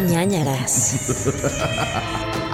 ñañaras.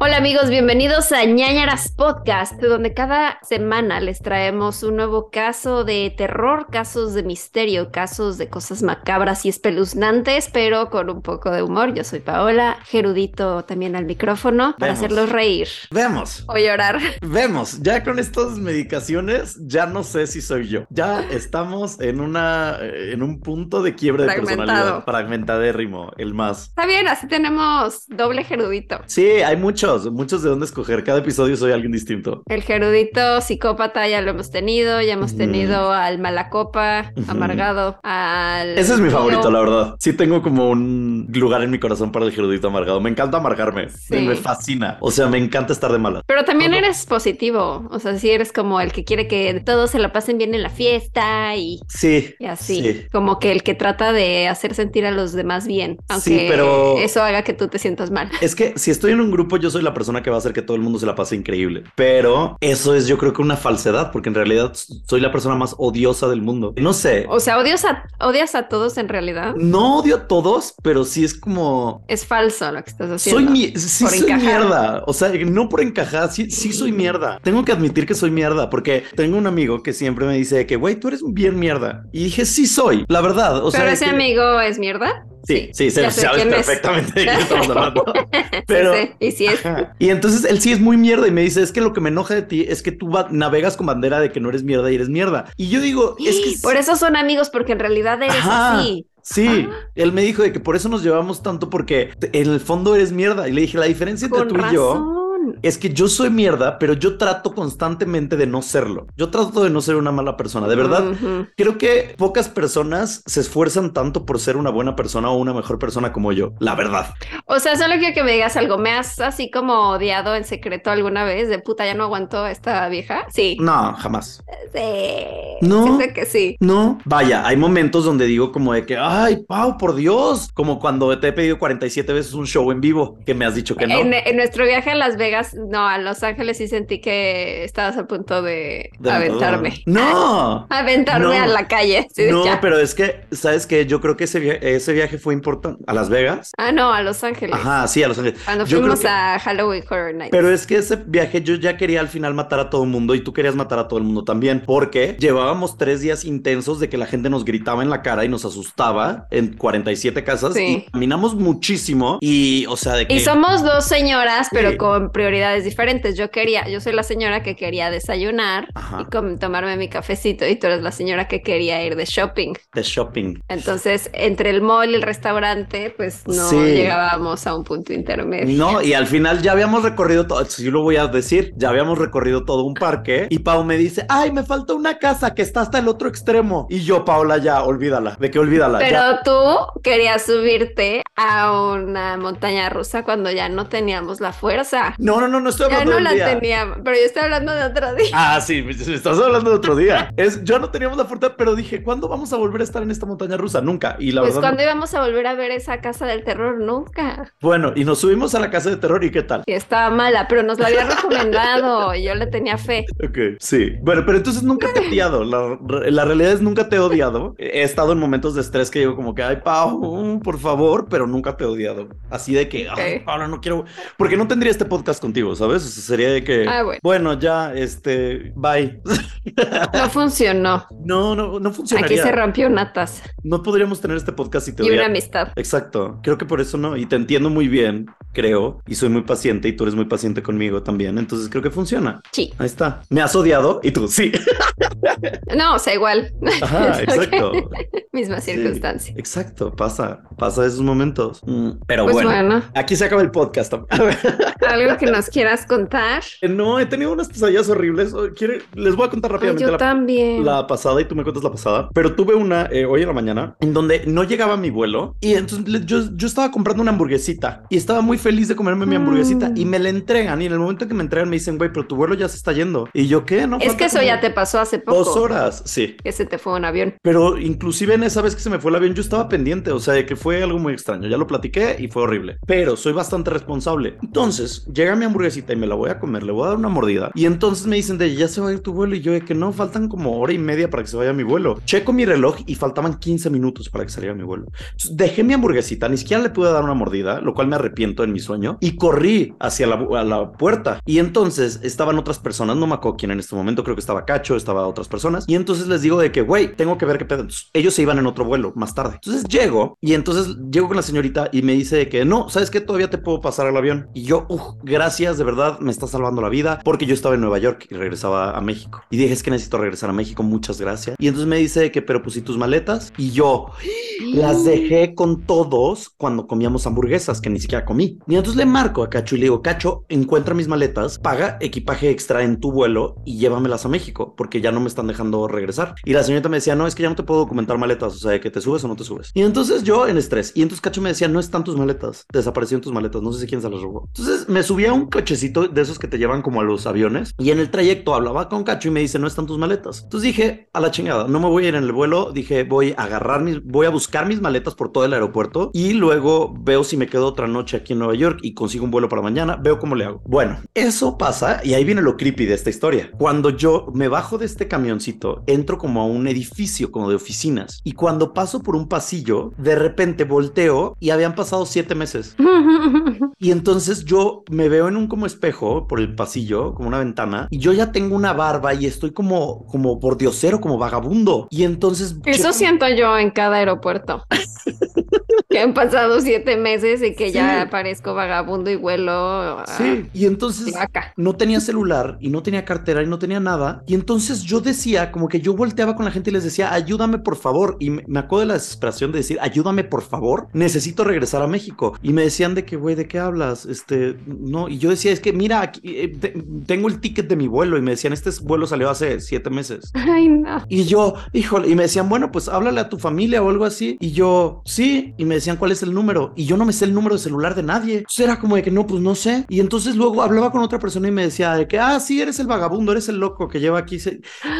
Hola amigos, bienvenidos a ñañaras Podcast, donde cada semana les traemos un nuevo caso de terror, casos de misterio, casos de cosas macabras y espeluznantes, pero con un poco de humor. Yo soy Paola, Gerudito también al micrófono para hacerlos reír Vemos, o llorar. vemos, ya con estas medicaciones ya no sé si soy yo. Ya estamos en una eh, en un punto de quiebre de personalidad, fragmentadérrimo, el más. Está bien, así tenemos doble Gerudito. Sí, hay muchos, muchos de dónde escoger. Cada episodio soy alguien distinto. El Gerudito psicópata ya lo hemos tenido, ya hemos tenido al malacopa, Ujú. amargado, al... Ese es mi favorito, la verdad. Sí tengo como un lugar en mi corazón para el gerudito amargado. Me encanta amargarme. Sí. Me, fascina. O sea, me encanta estar de malas. Pero también eres positivo, o sea, si eres como el que quiere que todos se la pasen bien en la fiesta y, Sí. y así, Sí. como que el que trata de hacer sentir a los demás bien, aunque Sí, pero- eso haga que tú te sientas mal. Es que si estoy en un grupo, yo soy la persona que va a hacer que todo el mundo se la pase increíble. Pero eso es, yo creo que una falsedad, porque en realidad soy la persona más odiosa del mundo. No sé. O sea, odias a, odias a todos en realidad. No odio a todos, pero sí es como. Es falso lo que estás haciendo. Soy mi sí soy encajar. mierda. O sea, no por encajar, sí, sí soy mierda. Tengo que admitir que soy mierda, porque tengo un amigo que siempre me dice que, güey, tú eres bien mierda. Y dije, sí soy, la verdad. O Pero ese que- amigo es mierda. Sí, sí, se- sabes es. perfectamente de qué estamos hablando. Pero- Sí, sí, Y si es Ajá. Y entonces él sí es muy mierda y me dice, es que lo que me enoja de ti es que tú navegas con bandera de que no eres mierda y eres mierda. Y yo digo, es que Por eso son amigos, porque en realidad eres Ajá. así. Sí, Ah. él me dijo de que por eso nos llevamos tanto porque en el fondo eres mierda. Y le dije, la diferencia entre tú y yo. Es que yo soy mierda, pero yo trato constantemente de no serlo. Yo trato de no ser una mala persona. De verdad, creo que pocas personas se esfuerzan tanto por ser una buena persona o una mejor persona como yo. La verdad. O sea, solo quiero que me digas algo. ¿Me has así como odiado en secreto alguna vez? De puta, ya no aguanto a esta vieja. Sí. No, jamás. Sí. No. Que sí. No, vaya, hay momentos donde digo como de que, ay, Pau, por Dios, como cuando te he pedido 47 veces un show en vivo, que me has dicho que no. En, en nuestro viaje a Las Vegas, no, a Los Ángeles sí sentí que estabas a punto de, De- aventarme. No. Aventarme No. a la calle. Sí, No, ya. pero es que, ¿sabes qué? Yo creo que ese, via- ese viaje fue importante. ¿A Las Vegas? Ah, no, a Los Ángeles. Ajá, sí, a Los Ángeles. Cuando Yo fuimos que- a Halloween Horror Nights. Pero es que ese viaje yo ya quería al final matar a todo el mundo y tú querías matar a todo el mundo también, porque llevábamos tres días intensos de que la gente nos gritaba en la cara y nos asustaba en 47 casas Sí. y caminamos muchísimo y, o sea, de que... Y somos dos señoras, pero Sí. con prioridades diferentes. Yo quería, yo soy la señora que quería desayunar Ajá. y tomarme mi cafecito, y tú eres la señora que quería ir de shopping. de shopping. Entonces, entre el mall y el restaurante, pues no Sí. llegábamos a un punto intermedio. No, y al final ya habíamos recorrido todo, si yo lo voy a decir, ya habíamos recorrido todo un parque y Pau me dice, ay, me falta una casa que está hasta el otro extremo. Y yo, Paula, ya, olvídala, de que olvídala. Pero ya. tú querías subirte a una montaña rusa cuando ya no teníamos la fuerza. No, no, no, no estoy Ya hablando no del la día. teníamos, pero yo estoy hablando de otro día. Ah, sí, me me estás hablando de otro día. Es, yo no teníamos la fuerza, pero dije, ¿cuándo vamos a volver a estar en esta montaña rusa? Nunca. Y la pues verdad, cuando íbamos a volver a ver esa casa del terror, nunca. bueno, y nos subimos a la casa de terror y qué tal. Y estaba mala, pero nos la había recomendado y yo le tenía fe. Ok, sí. Bueno, pero entonces nunca te he odiado. La, la realidad es nunca te he odiado. He estado en momentos de estrés que digo como que, ay, Pau, por favor, pero nunca te he odiado. Así de que, ay, Ok. Paula, no quiero... Porque no tendría este podcast contigo, ¿sabes? O sea, sería de que, Ah, bueno. ya, este, bye. No funcionó. No, no, no funcionaría. Aquí se rompió una taza No podríamos tener este podcast si te y una amistad. Exacto, creo que por eso no, y te entiendo muy bien, creo, y soy muy paciente y tú eres muy paciente conmigo también, entonces creo que funciona. Sí. Ahí está. ¿Me has odiado? Y tú, sí. No, o sea, igual. Ajá, exacto. Misma Sí, circunstancia. Exacto, pasa, pasa esos momentos. Mm, Pero Pues bueno, bueno, aquí se acaba el podcast. algo que nos quieras contar. no, he tenido unas pesadillas horribles. Oh, ¿quiere- Les voy a contar Ay, rápidamente yo la, también. la pasada y tú me cuentas la pasada. Pero tuve una eh, hoy en la mañana en donde no llegaba mi vuelo y entonces yo, yo estaba comprando una hamburguesita y estaba muy feliz de comerme mi hamburguesita Mm. y me la entregan y en el momento que me entregan me dicen, güey, pero tu vuelo ya se está yendo. Y yo, ¿qué? No Es que eso como ya te pasó hace poco. Dos horas, sí. Que se te fue un avión. Pero inclusive en esa vez que se me fue el avión, yo estaba pendiente, o sea, de que fue algo muy extraño. Ya lo platiqué y fue horrible. Pero soy bastante responsable. Entonces, llega mi hamburguesita y me la voy a comer, le voy a dar una mordida. Y entonces me dicen de, ya se va a ir tu vuelo. Y yo de que no, faltan como hora y media para que se vaya mi vuelo. Checo mi reloj y faltaban 15 minutos para que saliera mi vuelo. Entonces, dejé mi hamburguesita, ni siquiera le pude dar una mordida, lo cual me arrepiento en mi sueño. Y corrí hacia la, a la puerta. Y entonces estaban otras personas, no me acuerdo quién en este momento, creo que estaba Cacho, estaba personas. Y entonces les digo de que, güey, tengo que ver qué pedo. Ellos se iban en otro vuelo más tarde. Entonces llego y entonces llego con la señorita y me dice que no, ¿sabes qué? Todavía te puedo pasar al avión. Y yo, uff, gracias, de verdad, me está salvando la vida porque yo estaba en Nueva York y regresaba a México. Y dije, es que necesito regresar a México, muchas gracias. Y entonces me dice que, pero pusí tus maletas y yo las dejé con todos cuando comíamos hamburguesas que ni siquiera comí. Y entonces le marco a Cacho y le digo, Cacho, encuentra mis maletas, paga equipaje extra en tu vuelo y llévamelas a México porque ya no me están dejando regresar. Y la señorita me decía, no, es que ya no te puedo documentar maletas, o sea, de que te subes o no te subes. Y entonces yo en estrés. Y entonces Cacho me decía, no están tus maletas, desaparecieron tus maletas, no sé si quién se las robó. Entonces me subí a un cochecito de esos que te llevan como a los aviones y en el trayecto hablaba con Cacho y me dice, no están tus maletas. Entonces dije, a la chingada, no me voy a ir en el vuelo, dije, voy a agarrar mis, voy a buscar mis maletas por todo el aeropuerto y luego veo si me quedo otra noche aquí en Nueva York y consigo un vuelo para mañana, veo cómo le hago. Bueno, eso pasa y ahí viene lo creepy de esta historia. Cuando yo me bajo de este camioncito, entro como a un edificio como de oficinas y cuando paso por un pasillo, de repente volteo y habían pasado siete meses. Y entonces yo me veo en un como espejo por el pasillo, como una ventana, y yo ya tengo una barba y estoy como, como por diosero, como vagabundo. Y entonces... Eso siento yo en cada aeropuerto. que han pasado siete meses y que ya parezco vagabundo y vuelo. Sí, y entonces no tenía celular y no tenía cartera y no tenía nada. Y entonces yo decía, como que yo volteaba con la gente y les decía, ayúdame por favor. Y me, acuerdo de la desesperación de decir, ayúdame por favor, necesito regresar a México. Y me decían de que, güey, ¿de qué hablas? Este, no. Y yo decía, es que mira, aquí, eh, tengo el ticket de mi vuelo. Y me decían, este vuelo salió hace siete meses. Ay, no. Y yo, híjole, y me decían, bueno, pues háblale a tu familia o algo así. Y yo, sí. Y me decían, ¿cuál es el número? Y yo no me sé el número de celular de nadie. Entonces era como de que no, pues no sé. Y entonces luego hablaba con otra persona y me decía de que, ah, sí, eres el vagabundo, eres el loco que lleva aquí.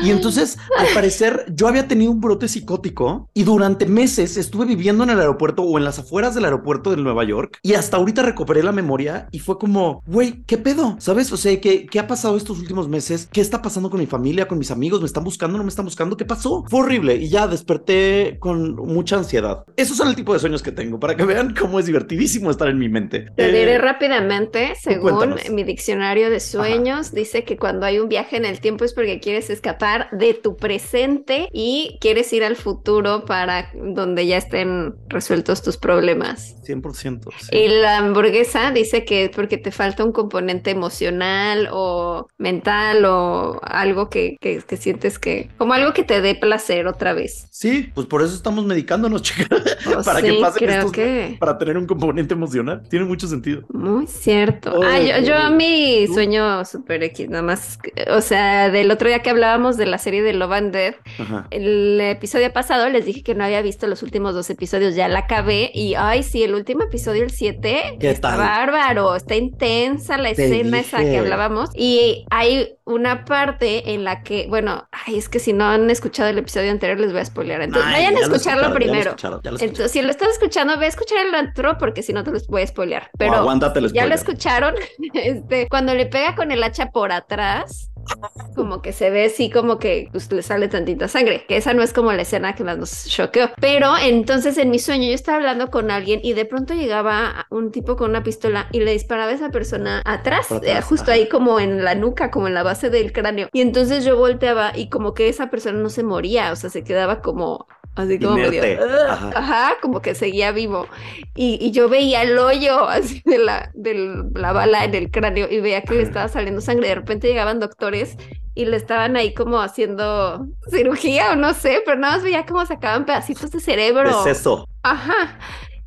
Y entonces, al parecer, yo había tenido un brote psicótico y durante meses estuve viviendo en el aeropuerto o en las afueras del aeropuerto de Nueva York y hasta ahorita recuperé la memoria y fue como, güey, ¿qué pedo? ¿Sabes? O sea, ¿qué, ¿qué ha pasado estos últimos meses? ¿Qué está pasando con mi familia, con mis amigos? ¿Me están buscando? ¿No me están buscando? ¿Qué pasó? Fue horrible y ya desperté con mucha ansiedad. Esos son el tipo de sueños que tengo para que vean cómo es divertidísimo estar en mi mente. Te diré eh, rápidamente, según mi diccionario de sueños, dice que cuando hay un viaje en el tiempo es porque quieres escapar de tu presente y quieres ir al futuro para donde ya estén resueltos tus problemas. 100%. Y la hamburguesa dice que es porque te falta un componente emocional o mental o algo que, que, sientes que, como algo que te dé placer otra vez. Sí, pues por eso estamos medicándonos, chicas, oh, para que estos, que... para tener un componente emocional. Tiene mucho sentido. Muy cierto. ah, yo, yo mi sueño super X, nada más, o sea, del otro día que hablábamos de la serie de Love and Death, el episodio pasado les dije que no había visto los últimos dos episodios, ya la acabé y, ay, sí, el último episodio, el 7, está bárbaro, está intensa la escena esa que hablábamos y hay una parte en la que, bueno, ay, es que si no han escuchado el episodio anterior les voy a spoilear, entonces vayan a escucharlo primero. entonces, si lo estás escuchando, ve a escuchar el otro porque si no te los voy a spoilear. Pero ya lo escucharon, este, cuando le pega con el hacha por atrás, como que se ve así como que pues, le sale tantita sangre, que esa no es como la escena que más nos choqueó. Pero entonces en mi sueño yo estaba hablando con alguien y de pronto llegaba un tipo con una pistola y le disparaba a esa persona atrás, eh, justo ahí como en la nuca, como en la base del cráneo. Y entonces yo volteaba y como que esa persona no se moría, o sea, se quedaba como así como medio, ajá. como que seguía vivo. Y, y, yo veía el hoyo así de la, de la bala en el cráneo y veía que le estaba saliendo sangre. De repente llegaban doctores y le estaban ahí como haciendo cirugía o no sé, pero nada más veía como sacaban pedacitos de cerebro. Es eso. Ajá.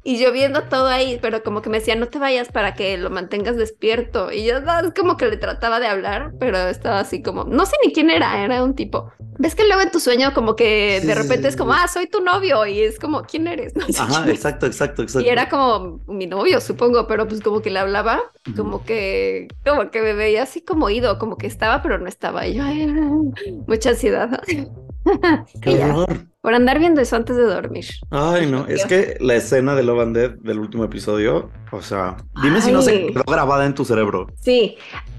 Y yo viendo todo ahí, pero como que me decía, no te vayas para que lo mantengas despierto. Y yo es como que le trataba de hablar, pero estaba así como, no sé ni quién era, era un tipo. ¿Ves que luego en tu sueño como que Sí, de repente sí, es como, ah, soy tu novio? Y es como, ¿quién eres? No sé Ajá, exacto, exacto, exacto. Y era como mi novio, supongo, pero pues como que le hablaba, como que, como que me veía así como oído, como que estaba, pero no estaba. Y yo, ay, mucha ansiedad. Qué Y ya, horror. por andar viendo eso antes de dormir. Ay, no, es que la escena de Love and Dead del último episodio, o sea, dime si no se quedó grabada en tu cerebro. Sí,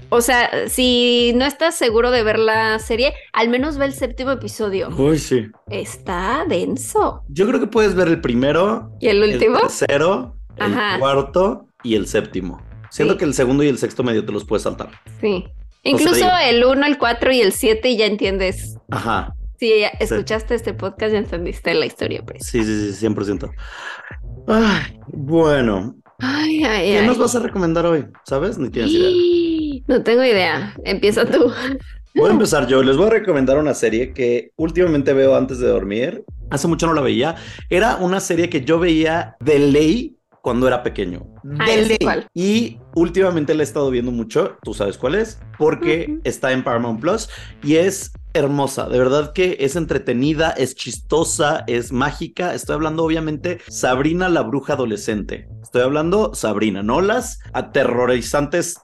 o sea, si no estás seguro de ver la serie, al menos ve el séptimo episodio. Uy, sí. Está denso. Yo creo que puedes ver el primero, ¿Y el último? el tercero, el cuarto y el séptimo. Siento Sí. que el segundo y el sexto medio te los puedes saltar. Sí. Incluso el 1, el 4 y el 7 ya entiendes. Ajá. Si escuchaste este podcast, ya entendiste la historia. Pues. Sí, sí, sí, 100%. Ay, bueno, Ay, ay, ¿qué ay. nos vas a recomendar hoy? ¿Sabes? Ni tienes idea. No tengo idea. Empieza tú. Voy a empezar yo. Les voy a recomendar una serie que últimamente veo antes de dormir. Hace mucho no la veía. Era una serie que yo veía de ley cuando era pequeño. Ah, De ley. Y últimamente la he estado viendo mucho. Tú sabes cuál es. Porque está en Paramount Plus y es hermosa. De verdad que es entretenida, es chistosa, es mágica. Estoy hablando, obviamente, Sabrina la bruja adolescente. Estoy hablando Sabrina, no las aterrorizantes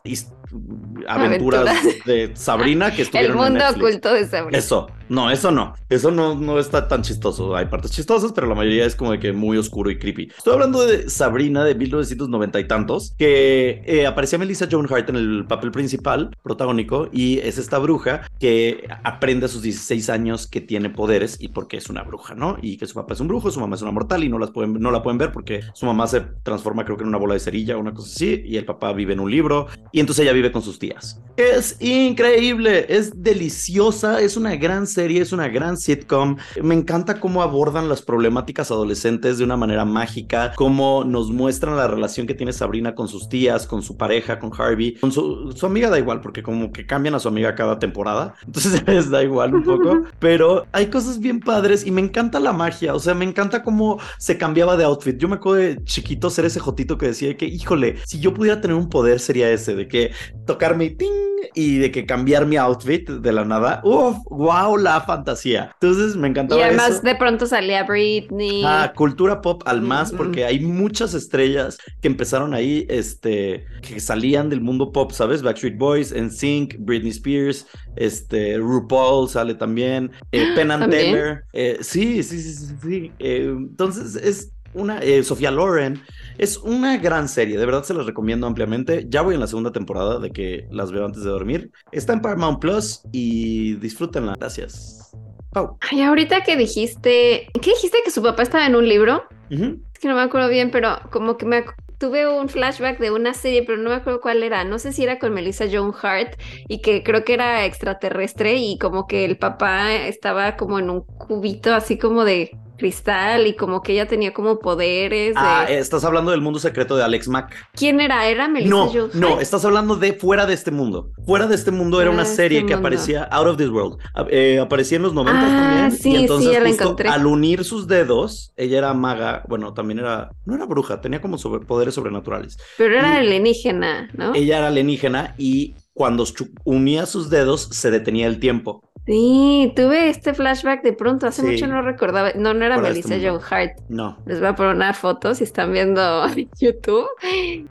aventuras Aventuras. de Sabrina que El estuvieron en mundo Netflix. oculto de Sabrina. Eso, no, eso no. Eso no, no está tan chistoso. Hay partes chistosas, pero la mayoría es como de que muy oscuro y creepy. Estoy hablando de Sabrina de 1990 y tantos, que eh, aparecía Melissa Joan Hart en el papel principal, protagónico, y es esta bruja que aprende a sus 16 años que tiene poderes y porque es una bruja, ¿no? Y que su papá es un brujo, su mamá es una mortal y no, las pueden, no la pueden ver porque su mamá se transforma creo que en una bola de cerilla o una cosa así, y el papá vive en un libro, y entonces ella vive con sus tías. Es increíble, es deliciosa, es una gran serie, es una gran sitcom. Me encanta cómo abordan las problemáticas adolescentes de una manera mágica, cómo nos muestran la relación que tiene Sabrina con sus tías, con su pareja, con Harvey, con su, su amiga da igual, porque como que cambian a su amiga cada temporada, entonces les da igual un poco, pero hay cosas bien padres y me encanta la magia, o sea, me encanta cómo se cambiaba de outfit. Yo me acuerdo de chiquito ser ese jotito que decía que, híjole, si yo pudiera tener un poder sería ese, de que tocarme y ting y de que cambiar mi outfit de la nada. Uf, wow, la fantasía. Entonces me Y encantaba además eso. de pronto salía Britney. Ah, cultura pop al más, porque hay muchas estrellas que empezaron ahí, este, que salían del mundo pop, ¿sabes? Backstreet Boys, NSYNC, Britney Spears, este, RuPaul sale también, eh, Penn and ¿También? Teller, eh, sí, sí, sí, sí, sí. eh, entonces es una, eh, Sofía Loren, es una gran serie, de verdad se las recomiendo ampliamente. Ya voy en la segunda temporada de que las veo antes de dormir. Está en Paramount Plus y disfrútenla. Gracias. Pau. Ay, ahorita que dijiste, ¿qué dijiste que su papá estaba en un libro? Es que no me acuerdo bien, pero como que me tuve un flashback de una serie, pero no me acuerdo cuál era. No sé si era con Melissa Joan Hart y que creo que era extraterrestre y como que el papá estaba como en un cubito así como de cristal y como que ella tenía como poderes. de- Ah, estás hablando del mundo secreto de Alex Mack. ¿Quién era? ¿Era Melissa No, no, estás hablando de fuera de este mundo. Fuera de este mundo era una serie este que aparecía Out of This World. A- eh, aparecía en los 90 Ah, también. sí, y sí, entonces la justo encontré. al unir sus dedos, ella era maga, bueno, también era, no era bruja, tenía como sobre- poderes sobrenaturales. Pero era y- alienígena, ¿no? Ella era alienígena y cuando unía sus dedos se detenía el tiempo. Sí, tuve este flashback de pronto, hace Sí. mucho no recordaba, no, no era Melissa este mundo. Hart, No. les voy a poner una foto si están viendo YouTube.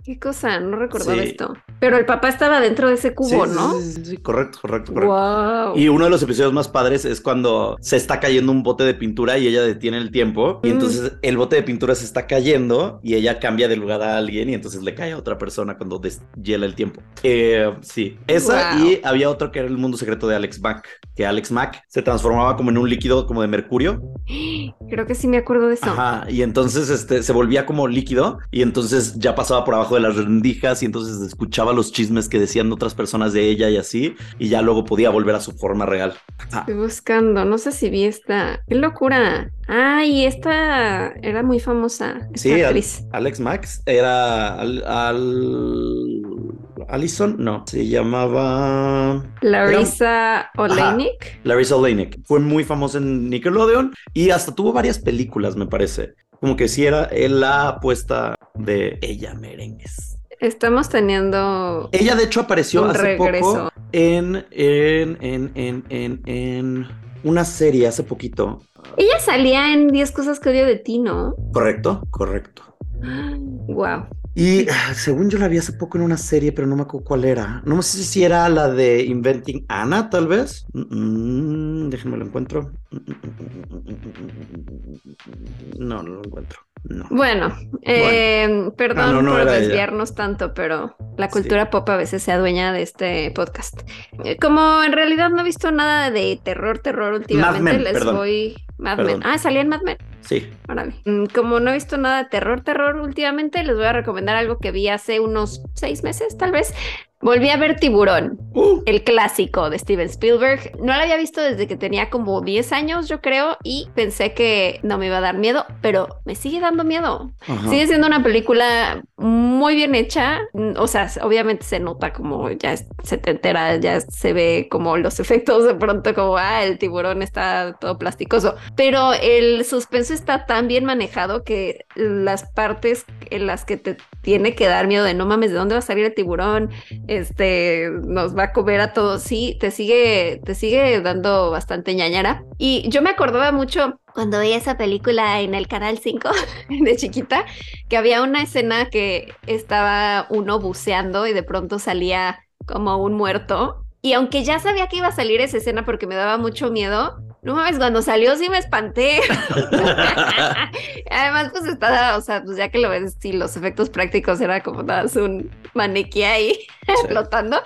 Qué cosa, no recordaba Sí. esto. Pero el papá estaba dentro de ese cubo, Sí, ¿no? sí, sí, sí, correcto, correcto, correcto. Wow. Y uno de los episodios más padres es cuando se está cayendo un bote de pintura y ella detiene el tiempo. Y Mm. entonces el bote de pintura se está cayendo y ella cambia de lugar a alguien y entonces le cae a otra persona cuando deshiela el tiempo. Eh, sí, esa Wow. y había otro que era el mundo secreto de Alex Mack, que Alex Mack se transformaba como en un líquido como de mercurio. Creo que sí me acuerdo de eso. Ajá, y entonces este, se volvía como líquido y entonces ya pasaba por abajo de las rendijas y entonces escuchaba los chismes que decían otras personas de ella y así, y ya luego podía volver a su forma real. Ah, Estoy buscando, no sé si vi esta. ¡Qué locura! Ay, esta era muy famosa. Esta Sí, Al- actriz. Alex Max era al, al- Allison, no, se llamaba Larissa Oleynik. Larissa. Fue muy famosa en Nickelodeon y hasta tuvo varias películas, me parece. como que si era la apuesta de ella merengues. Estamos teniendo. Ella, de hecho, apareció hace poco en, en, en, en, en, en una serie hace poquito. Ella salía en 10 cosas que odio de ti, ¿no? Correcto, correcto. Wow. Y ah, según yo la vi hace poco en una serie, pero no me acuerdo cuál era. No sé si era la de Inventing Anna, tal vez. Mm, déjenme lo encuentro. No, no lo encuentro. Bueno, eh, perdón ah, por desviarnos tanto, pero la cultura pop a veces se adueña de este podcast. Eh, como en realidad no he visto nada de terror, terror últimamente, les voy. Mad Men. Ah, salía en Mad Men. Sí. Órale. Mm, como no he visto nada de terror, terror últimamente, les voy a recomendar algo que vi hace unos seis meses, tal vez. Volví a ver Tiburón, uh. el clásico de Steven Spielberg. No lo había visto desde que tenía como 10 años, yo creo, y pensé que no me iba a dar miedo, pero me sigue dando miedo. Sigue siendo una película muy bien hecha. O sea, obviamente se nota como ya se te entera, ya se ve como los efectos de pronto, como ah, el tiburón está todo plasticoso. Pero el suspenso está tan bien manejado que las partes en las que te tiene que dar miedo de no mames, ¿de dónde va a salir el tiburón? Este nos va a comer a todos. Sí, te sigue, te sigue dando bastante ñañara. Y yo me acordaba mucho cuando veía esa película en el canal 5 de chiquita, que había una escena que estaba uno buceando y de pronto salía como un muerto. Y aunque ya sabía que iba a salir esa escena porque me daba mucho miedo, no mames, cuando salió sí me espanté. Además, pues estaba, o sea, pues ya que lo ves, sí, los efectos prácticos era como nada, un maniquí ahí flotando.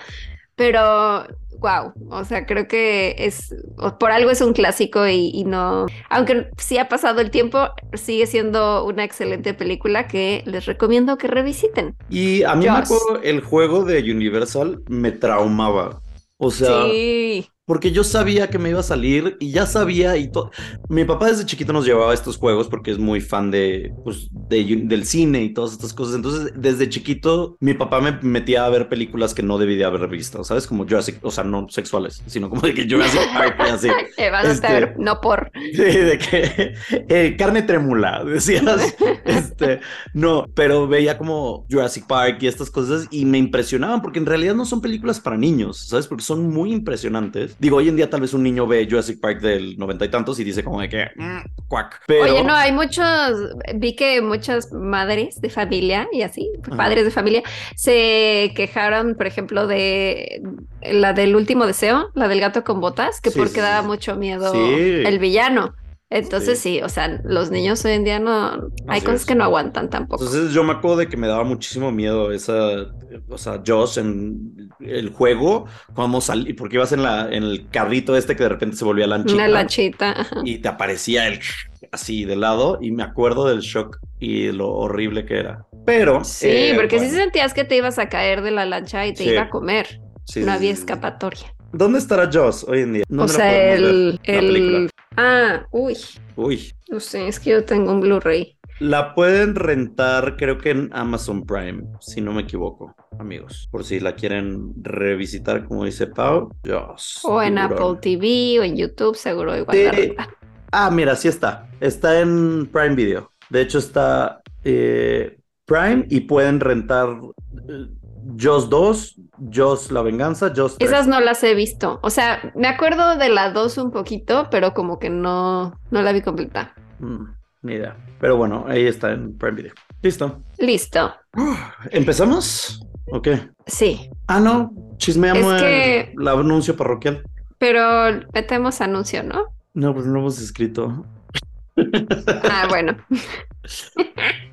Pero, wow, o sea, creo que es, por algo es un clásico y, no, aunque sí ha pasado el tiempo, sigue siendo una excelente película que les recomiendo que revisiten. Y a mí me acuerdo, el juego de Universal me traumaba. O sea, sí. Porque yo sabía que me iba a salir y ya sabía y todo. Mi papá desde chiquito nos llevaba a estos juegos porque es muy fan de, pues, del cine y todas estas cosas. Entonces, desde chiquito, mi papá me metía a ver películas que no debía haber visto, ¿sabes? Como Jurassic, o sea, no sexuales, sino como de que Jurassic Park y así. van a este, no por. Sí, de que eh, carne trémula, decías. este, no, pero veía como Jurassic Park y estas cosas y me impresionaban porque en realidad no son películas para niños, ¿sabes? Porque son muy impresionantes Digo, hoy en día tal vez un niño ve Jurassic Park del noventa y tantos y dice como de que, mm, cuac. Oye, no, hay muchos, vi que muchas madres de familia y así, padres de familia, se quejaron, por ejemplo, de la del último deseo, la del gato con botas, que porque daba mucho miedo el villano. Entonces sí. o sea, los niños hoy en día no, hay cosas que no aguantan tampoco. Entonces yo me acuerdo de que me daba muchísimo miedo esa, o sea, Josh en el juego, cuando salí, porque ibas en, la, en el carrito este que de repente se volvía lanchita. Una lanchita. Y te aparecía el así de lado y me acuerdo del shock y lo horrible que era. Pero... Sí, eh, porque si sentías que te ibas a caer de la lancha y te iba a comer. no había escapatoria. ¿Dónde estará Joss hoy en día? o sea, el, el... Ah, uy. Uy. No sé, es que yo tengo un Blu-ray. La pueden rentar, creo que en Amazon Prime, si no me equivoco, amigos. Por si la quieren revisitar, como dice Pau. Joss. O en Apple TV o en YouTube, seguro igual. Ah, mira, sí está. Está en Prime Video. De hecho, está eh, Prime y pueden rentar eh, Joss 2, Joss La Venganza, Joss 3. Esas no las he visto. O sea, me acuerdo de la 2 un poquito, pero como que no, no la vi completa. Mm, ni idea. Pero bueno, ahí está en Prime Video. Listo. Listo. ¿Empezamos? ¿O qué? Sí. Ah, no. Chismeamos el, anuncio parroquial. Pero metemos anuncio, ¿no? No, pues no hemos escrito. Ah, bueno.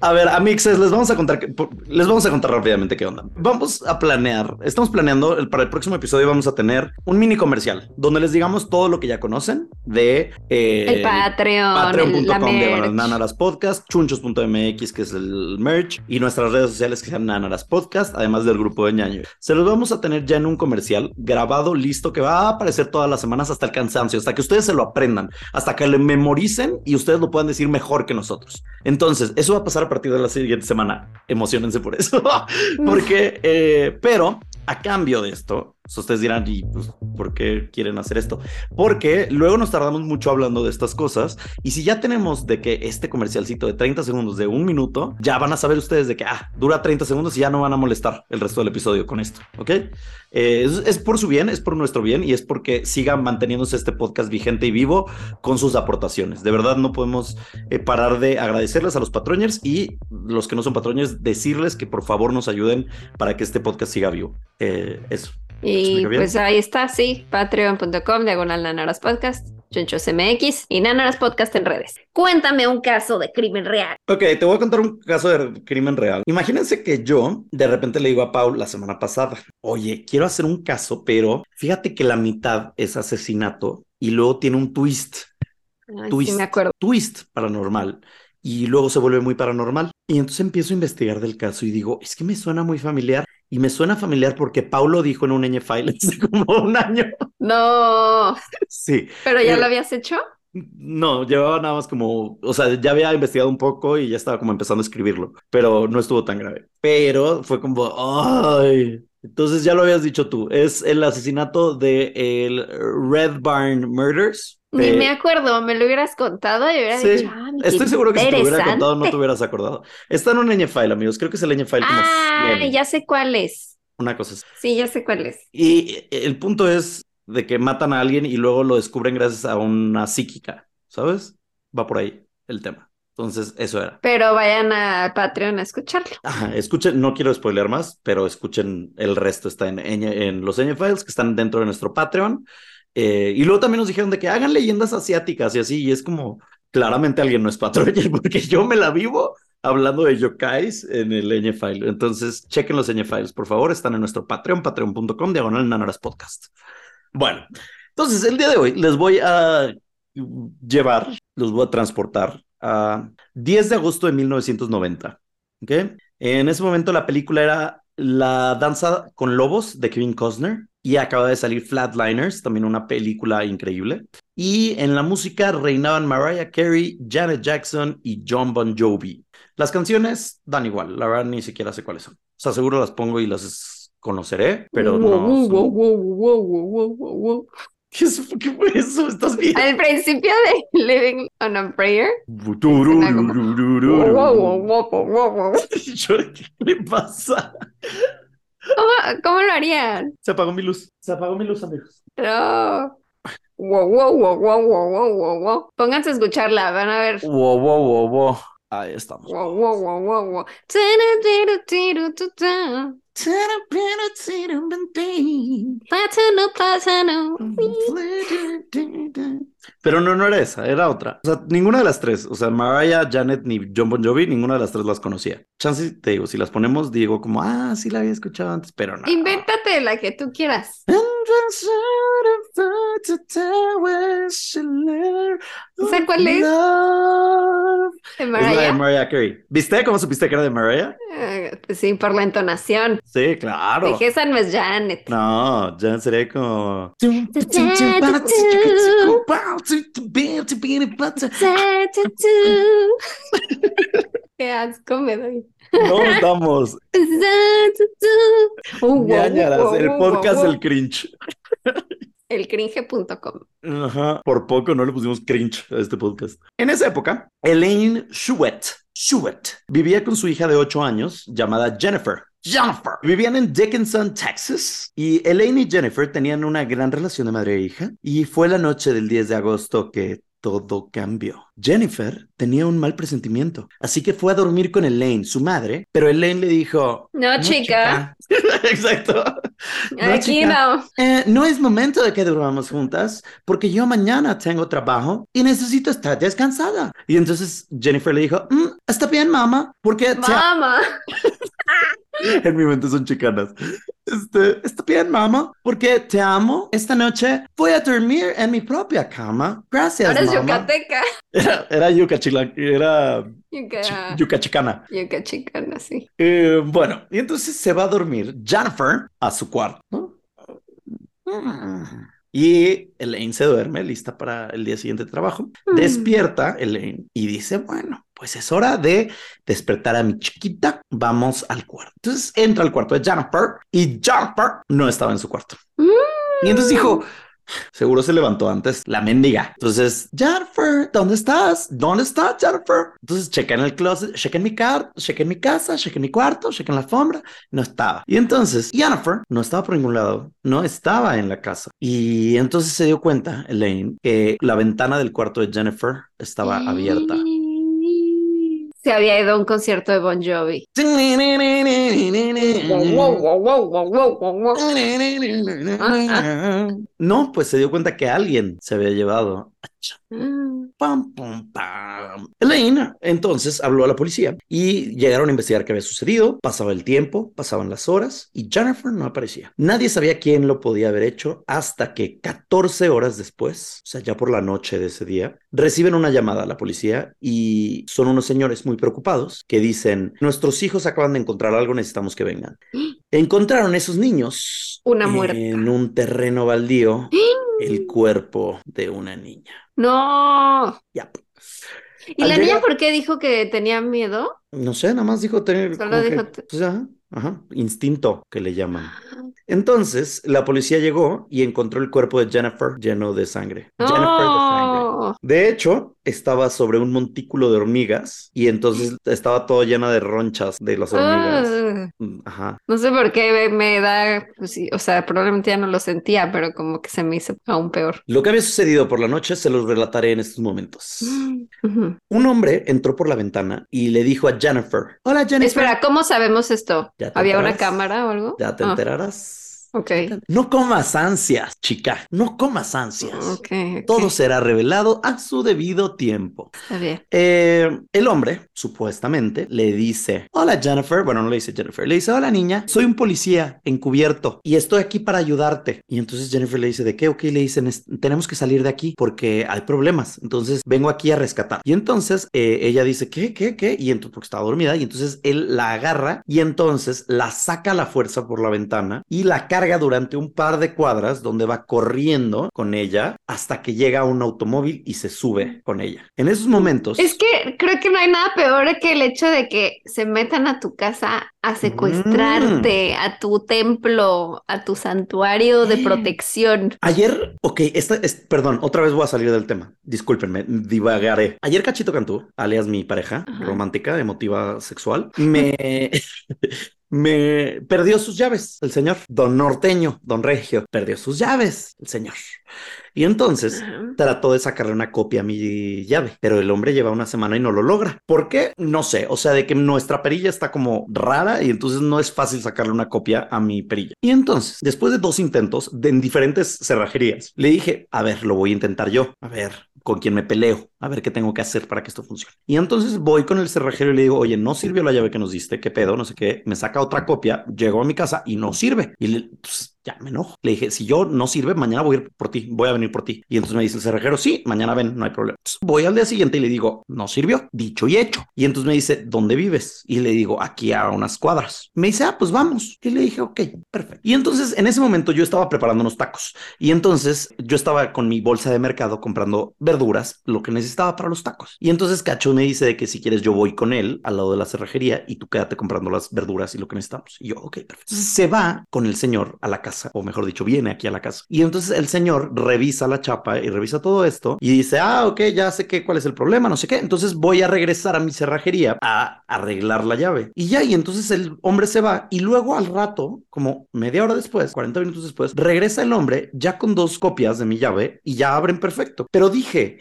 A ver, amixes, les vamos a contar, les vamos a contar rápidamente qué onda. Vamos a planear, estamos planeando, para el próximo episodio vamos a tener un mini comercial donde les digamos todo lo que ya conocen de eh, el Patreon, patreon.com de Nanaras Podcast, chunchos.mx que es el merch y nuestras redes sociales que se llaman Nanaras Podcast, además del grupo de ñaño. Se los vamos a tener ya en un comercial grabado, listo, que va a aparecer todas las semanas hasta el cansancio, hasta que ustedes se lo aprendan, hasta que le memoricen y ustedes lo puedan decir mejor que nosotros. Entonces, eso va a pasar a partir de la siguiente semana. Emocionense por eso. Porque, eh, pero a cambio de esto, ustedes dirán, ¿y pues, por qué quieren hacer esto? Porque luego nos tardamos mucho hablando de estas cosas y si ya tenemos de que este comercialcito de 30 segundos, de un minuto, ya van a saber ustedes de que, ah, dura 30 segundos y ya no van a molestar el resto del episodio con esto, ¿ok? Eh, es, por su bien, es por nuestro bien y es porque siga manteniéndose este podcast vigente y vivo con sus aportaciones. De verdad no podemos eh, parar de agradecerles a los patroñers y los que no son patroñers, decirles que por favor nos ayuden para que este podcast siga vivo. Eh, eso. Y pues ahí está, sí, patreon.com, diagonal Nanaras Podcast, Chonchos MX y Nanaras Podcast en redes. Cuéntame un caso de crimen real. Ok, te voy a contar un caso de crimen real. Imagínense que yo de repente le digo a Paul la semana pasada, oye, quiero hacer un caso, pero fíjate que la mitad es asesinato y luego tiene un twist. twist, sí me acuerdo. Twist paranormal y luego se vuelve muy paranormal. Y entonces empiezo a investigar del caso y digo, es que me suena muy familiar. Y me suena familiar porque Paulo dijo en un ñ file hace como un año. No. Sí. ¿Pero ya lo habías hecho? No, llevaba nada más como, o sea, ya había investigado un poco y ya estaba como empezando a escribirlo, pero no estuvo tan grave. Pero fue como, ay, entonces ya lo habías dicho tú, es el asesinato de el Red Barn Murders. Ni me acuerdo, me lo hubieras contado y hubiera dicho, ah, Estoy seguro que si te lo hubiera contado no te hubieras acordado. Está en un file, amigos. Creo que es el file Ah, ya sé cuál es. Una cosa es. Sí, ya sé cuál es. Y el punto es de que matan a alguien y luego lo descubren gracias a una psíquica, ¿sabes? Va por ahí el tema. Entonces, eso era. Pero vayan a Patreon a escucharlo. Ajá, escuchen, no quiero spoilear más, pero escuchen el resto, está en, en, los Ñ Files que están dentro de nuestro Patreon. Eh, y luego también nos dijeron de que hagan leyendas asiáticas y así, y es como, claramente alguien no es Patreon, porque yo me la vivo hablando de yokais en el Ñ File. Entonces, chequen los Ñ Files, por favor, están en nuestro Patreon, patreon.com, diagonal nanoras podcast. Bueno, entonces el día de hoy les voy a llevar, los voy a transportar a 10 de agosto de 1990. ¿ok? En ese momento la película era La danza con lobos de Kevin Costner y acaba de salir Flatliners, también una película increíble. Y en la música reinaban Mariah Carey, Janet Jackson y John Bon Jovi. Las canciones dan igual, la verdad ni siquiera sé cuáles son. O sea, seguro las pongo y las conoceré, pero no. ¿Qué, fue eso? ¿Estás bien? Al principio de Living on a Prayer. ¿Qué le pasa? ¿Cómo, lo harían? Se apagó mi luz. Se apagó mi luz, amigos. No. Wow, wow, wow, wow, wow, wow, wow. Pónganse a escucharla, van a ver. Wow, wow, wow, wow. Ahí estamos. Wow, wow, wow, wow, wow. to the penalty to maintain. Platano, platano. Pero no, no era esa, era otra. O sea, ninguna de las tres, o sea, Mariah, Janet ni John Bon Jovi, ninguna de las tres las conocía. Chance, te digo, si las ponemos, digo como, ah, sí la había escuchado antes, pero no. Invéntate la que tú quieras. ¿Sabes cuál es? De Mariah. Es la de Mariah Carey. ¿Viste cómo supiste que era de Mariah? Uh, sí, por la entonación. Sí, claro. Dije, esa no es Janet. No, Janet sería como. Qué asco me doy. No estamos. el podcast del cringe. Elcringe.com. Ajá, por poco no le pusimos cringe a este podcast. En esa época, Elaine Shuet, Shuet vivía con su hija de 8 años llamada Jennifer. Jennifer. Vivían en Dickinson, Texas, y Elaine y Jennifer tenían una gran relación de madre e hija, y fue la noche del 10 de agosto que todo cambió. Jennifer tenía un mal presentimiento, así que fue a dormir con Elaine, su madre, pero Elaine le dijo... No, chica. Exacto. Aquí no. Eh, no es momento de que durmamos juntas, porque yo mañana tengo trabajo y necesito estar descansada. Y entonces Jennifer le dijo, mm, está bien, mamá, porque... Mamá. en mi mente son chicanas. Este, está bien, mamá, porque te amo. Esta noche voy a dormir en mi propia cama. Gracias, Ahora es yucateca. Era, era yucachila, era Yuca... yucachicana. Yucachicana, sí. Eh, bueno, y entonces se va a dormir Jennifer a su cuarto. Y Elaine se duerme, lista para el día siguiente de trabajo. Mm. Despierta Elaine y dice, bueno, pues es hora de despertar a mi chiquita, vamos al cuarto. Entonces entra al cuarto de Jennifer y Jennifer no estaba en su cuarto. Mm. Y entonces dijo, seguro se levantó antes la mendiga. Entonces, Jennifer, ¿dónde estás? ¿Dónde estás, Jennifer? Entonces checa en el closet, checa en mi car, checa en mi casa, checa en mi cuarto, checa en la alfombra, no estaba. Y entonces Jennifer no estaba por ningún lado, no estaba en la casa. Y entonces se dio cuenta, Elaine, que la ventana del cuarto de Jennifer estaba abierta. Se había ido a un concierto de Bon Jovi. No, pues se dio cuenta que alguien se había llevado. Pam, pam, pam. Elaine entonces habló a la policía y llegaron a investigar qué había sucedido. Pasaba el tiempo, pasaban las horas y Jennifer no aparecía. Nadie sabía quién lo podía haber hecho hasta que 14 horas después, o sea, ya por la noche de ese día, reciben una llamada a la policía y son unos señores muy preocupados que dicen, nuestros hijos acaban de encontrar algo, necesitamos que vengan. Encontraron esos niños Una muerta. en un terreno baldío el cuerpo de una niña. No. Ya. ¿Y Al la niña por qué dijo que tenía miedo? No sé, nada más dijo tener Solo que, dijo pues, ajá, ajá, instinto que le llaman. Entonces, la policía llegó y encontró el cuerpo de Jennifer lleno de sangre. Jennifer de sangre. No. De hecho, estaba sobre un montículo de hormigas y entonces estaba todo llena de ronchas de las hormigas. Ah, Mm, Ajá. no sé por qué me, da, pues o sea, probablemente ya no lo sentía, pero como que se me hizo aún peor. Lo que había sucedido por la noche se los relataré en estos momentos. Ujú. Un hombre entró por la ventana y le dijo a Jennifer, hola Jennifer. Espera, ¿cómo sabemos esto? ¿Había una enterarás. cámara o algo? Ya te Ah, enterarás. Ok. No comas ansias, chica. No comas ansias. Ok, ok, Todo será revelado a su debido tiempo. Está bien. Eh, el hombre, supuestamente, le dice, hola Jennifer, bueno, no le dice Jennifer, le dice, hola niña, soy un policía encubierto y estoy aquí para ayudarte. Y entonces Jennifer le dice, ¿de qué? Ok, le dicen, "Es- tenemos que salir de aquí porque hay problemas. Entonces vengo aquí a rescatar. Y entonces eh, ella dice, ¿qué? ¿Qué? ¿Qué? Y entonces, porque estaba dormida, y entonces él la agarra y entonces la saca a la fuerza por la ventana y la carga durante un par de cuadras donde va corriendo con ella hasta que llega a un automóvil y se sube con ella. En esos momentos... Es que creo que no hay nada peor que el hecho de que se metan a tu casa a secuestrarte, a tu templo, a tu santuario de Mm. protección. Ayer, ok, esta es, perdón, otra vez voy a salir del tema. Discúlpenme, divagaré. Ayer Cachito Cantú, alias mi pareja Ajá. romántica, emotiva, sexual, me, me perdió sus llaves, el señor. Don Norteño, Don Regio, perdió sus llaves, el señor. Y entonces Ajá. trató de sacarle una copia a mi llave, pero el hombre lleva una semana y no lo logra. ¿Por qué? No sé, o sea, de que nuestra perilla está como rara y entonces no es fácil sacarle una copia a mi perilla. Y entonces, después de dos intentos de en diferentes cerrajerías, le dije, a ver, lo voy a intentar yo, a ver con quién me peleo, a ver qué tengo que hacer para que esto funcione. Y entonces voy con el cerrajero y le digo, oye, no sirvió la llave que nos diste, qué pedo, no sé qué, me saca otra copia, llego a mi casa y no sirve. Y le, pues, ya me enojo. Le dije, si yo no sirve, mañana voy a ir por ti, voy a venir por ti. Y entonces me dice el cerrajero, sí, mañana ven, no hay problema. Entonces, voy al día siguiente y le digo, no sirvió, dicho y hecho. Y entonces me dice, ¿dónde vives? Y le digo, aquí a unas cuadras. Me dice, ah, pues vamos. Y le dije, ok, perfecto. Y entonces en ese momento yo estaba preparando unos tacos. Y entonces yo estaba con mi bolsa de mercado comprando verduras, lo que necesitaba para los tacos. Y entonces Cacho me dice de que si quieres yo voy con él al lado de la cerrajería y tú quédate comprando las verduras y lo que necesitamos. Y yo, ok, perfecto. Se va con el señor a la casa, o mejor dicho, viene aquí a la casa. Y entonces el señor revisa la chapa y revisa todo esto y dice, ah, ok, ya sé qué, cuál es el problema, no sé qué. Entonces voy a regresar a mi cerrajería a arreglar la llave. Y ya, y entonces el hombre se va y luego al rato, como media hora después, 40 minutos después, regresa el hombre ya con dos copias de mi llave y ya abren perfecto. Pero dije,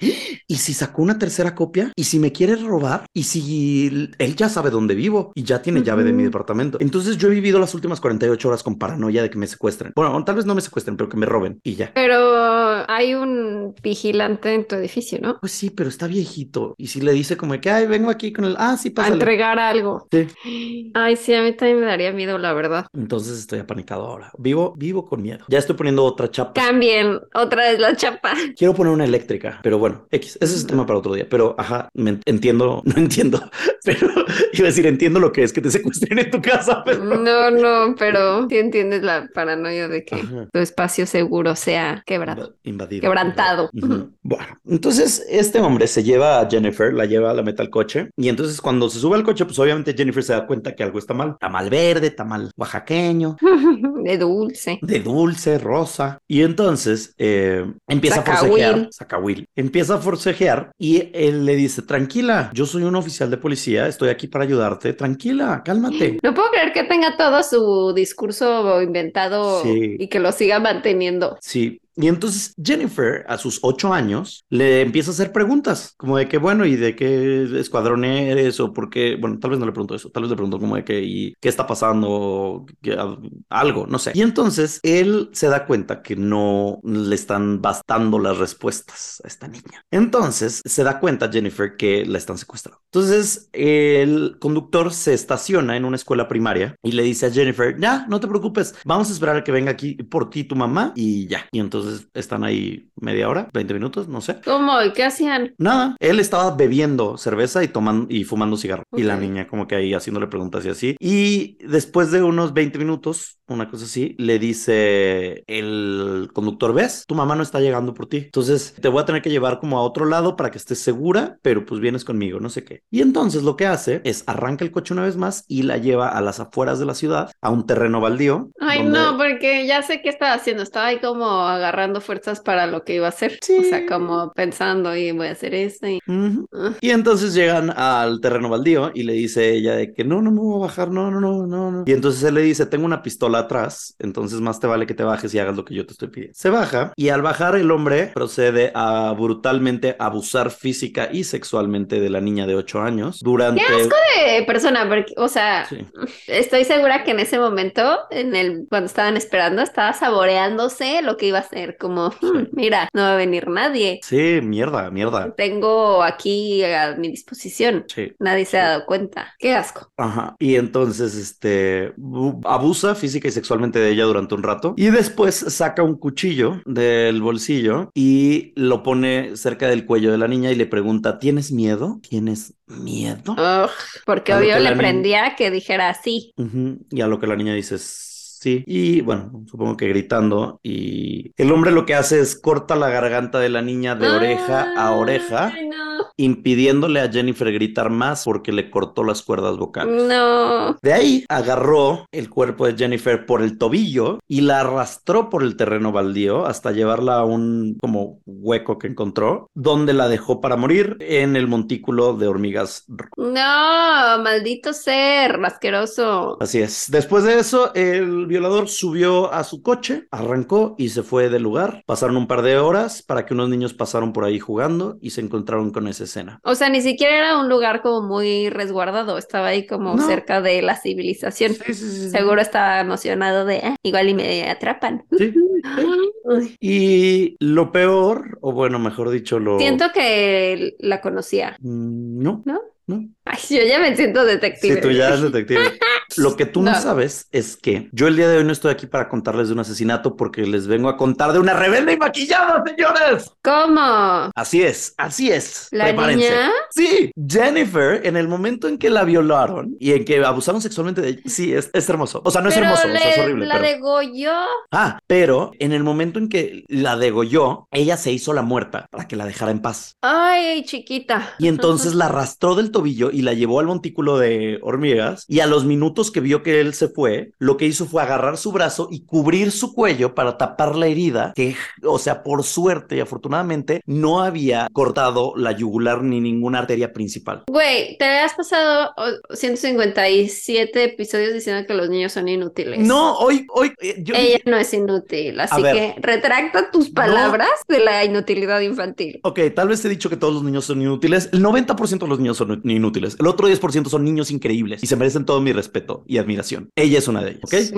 ¿y si sacó una tercera copia? ¿Y si me quiere robar? ¿Y si él ya sabe dónde vivo y ya tiene llave de mi departamento? Entonces yo he vivido las últimas 48 horas con paranoia de que me secuestren. Bueno, tal vez no me secuestren, pero que me roben y ya. Pero hay un vigilante en tu edificio, ¿no? Pues sí, pero está viejito. Y si le dice como que, ay, vengo aquí con el, ah, sí, A pásale. entregar algo. Sí. Ay, sí, a mí también me daría miedo, la verdad. Entonces estoy apanicado ahora. Vivo, vivo con miedo. Ya estoy poniendo otra chapa. Cambien otra vez la chapa. Quiero poner una eléctrica, pero bueno, X. Ese es tema para otro día, pero ajá, me entiendo, no entiendo, pero iba a decir, entiendo lo que es que te secuestren en tu casa. Pero... No, no, pero sí entiendes la paranoia de que tu espacio seguro sea quebrado, invadido, quebrantado. Bueno, entonces este hombre se lleva a Jennifer, la lleva, la meta al coche, y entonces cuando se sube al coche, pues obviamente Jennifer se da cuenta que algo está mal. Tamal verde, tamal oaxaqueño. de dulce. De dulce, rosa. Y entonces eh, empieza a forcejear. Saca Will. Empieza a forcejear y él le dice, tranquila, yo soy un oficial de policía, estoy aquí para ayudarte, tranquila, cálmate. No puedo creer que tenga todo su discurso inventado y que lo siga manteniendo. Sí, y entonces Jennifer, a sus ocho años, le empieza a hacer preguntas, como de que, bueno, ¿y de qué escuadrón eres? O por qué, bueno, tal vez no le pregunto eso, tal vez le pregunto como de qué, ¿y qué está pasando? algo, no sé. Y entonces él se da cuenta que no le están bastando las respuestas a esta niña. Entonces se da cuenta Jennifer que la están secuestrando. Entonces el conductor se estaciona en una escuela primaria y le dice a Jennifer, ya, no te preocupes, vamos a esperar a que venga aquí por ti tu mamá y ya. Y entonces están ahí media hora, 20 minutos, no sé. ¿Cómo? ¿Y qué hacían? Nada, él estaba bebiendo cerveza y tomando y fumando cigarro. Y la niña como que ahí haciéndole preguntas y así. Y después de unos 20 minutos, una cosa así, le dice el conductor, ¿ves? Tu mamá no está llegando por ti. Entonces te voy a tener que llevar como a otro lado para que estés segura, pero pues vienes conmigo, no sé qué. Y entonces lo que hace es arranca el coche una vez más y la lleva a las afueras de la ciudad, a un terreno baldío. Ay, no, porque ya sé qué estaba haciendo. Estaba ahí como agarrando fuerzas para lo que iba a hacer. O sea, como pensando, y voy a hacer esto. Y... Ah. y entonces llegan al terreno baldío y le dice ella de que no, no me voy a bajar, no, no, no, no, no. Y entonces él le dice, tengo una pistola atrás, entonces más te vale que te bajes y hagas lo que yo te estoy pidiendo. Se baja y al bajar el hombre procede a brutalmente abusar física y sexualmente de la niña de 8 años durante... Qué asco de persona, porque, o sea, estoy segura que en ese momento, en el, cuando estaban esperando, estaba saboreándose lo que iba a hacer, como, hmm, mira, no va a venir nadie. Sí, mierda, mierda. Tengo aquí a mi disposición. Sí. Nadie se ha dado cuenta. Qué asco. Ajá. Y entonces, este, abusa física y sexualmente de ella durante un rato y después saca un cuchillo del bolsillo y lo pone cerca del cuello de la niña y le pregunta, ¿tienes miedo? ¿Tienes miedo? porque obvio le prendía que dijera sí. Y a lo que la niña dice, Sí, y bueno, supongo que gritando. Y el hombre lo que hace es corta la garganta de la niña de oreja a oreja impidiéndole a Jennifer gritar más porque le cortó las cuerdas vocales. No. De ahí agarró el cuerpo de Jennifer por el tobillo y la arrastró por el terreno baldío hasta llevarla a un como hueco que encontró, donde la dejó para morir en el montículo de hormigas. No, maldito ser, asqueroso. Así es. Después de eso, el violador subió a su coche, arrancó y se fue del lugar. Pasaron un par de horas para que unos niños pasaron por ahí jugando y se encontraron con ese escena. O sea, ni siquiera era un lugar como muy resguardado, estaba ahí como cerca de la civilización. Seguro estaba emocionado de, ah, igual y me atrapan. y lo peor, o bueno, mejor dicho, lo... Siento que la conocía. Mm, no. ¿No? Ay, yo ya me siento detective. Sí, tú ya eres detective. Lo que tú no. sabes es que yo el día de hoy no estoy aquí para contarles de un asesinato porque les vengo a contar de una rebelde y maquillada, señores. ¿Cómo? Así es, así es. ¿La niña? Sí, Jennifer, en el momento en que la violaron y en que abusaron sexualmente de ella, sí, es, hermoso. O sea, no es hermoso, o sea, es horrible. La degolló. Ah, pero en el momento en que la degolló, ella se hizo la muerta para que la dejara en paz. Ay, chiquita. Y entonces la arrastró del y la llevó al montículo de hormigas y a los minutos que vio que él se fue, lo que hizo fue agarrar su brazo y cubrir su cuello para tapar la herida que, o sea, por suerte y afortunadamente no había cortado la yugular ni ninguna arteria principal. Güey, te habías pasado 157 episodios diciendo que los niños son inútiles. No, hoy, hoy... Eh, Ella no es inútil, así que retracta tus palabras de la inutilidad infantil. Ok, tal vez te he dicho que todos los niños son inútiles. El 90% de los niños son inútiles. El otro 10% son niños increíbles y se merecen todo mi respeto. y admiración. Ella es una de ellas, ¿ok? Sí.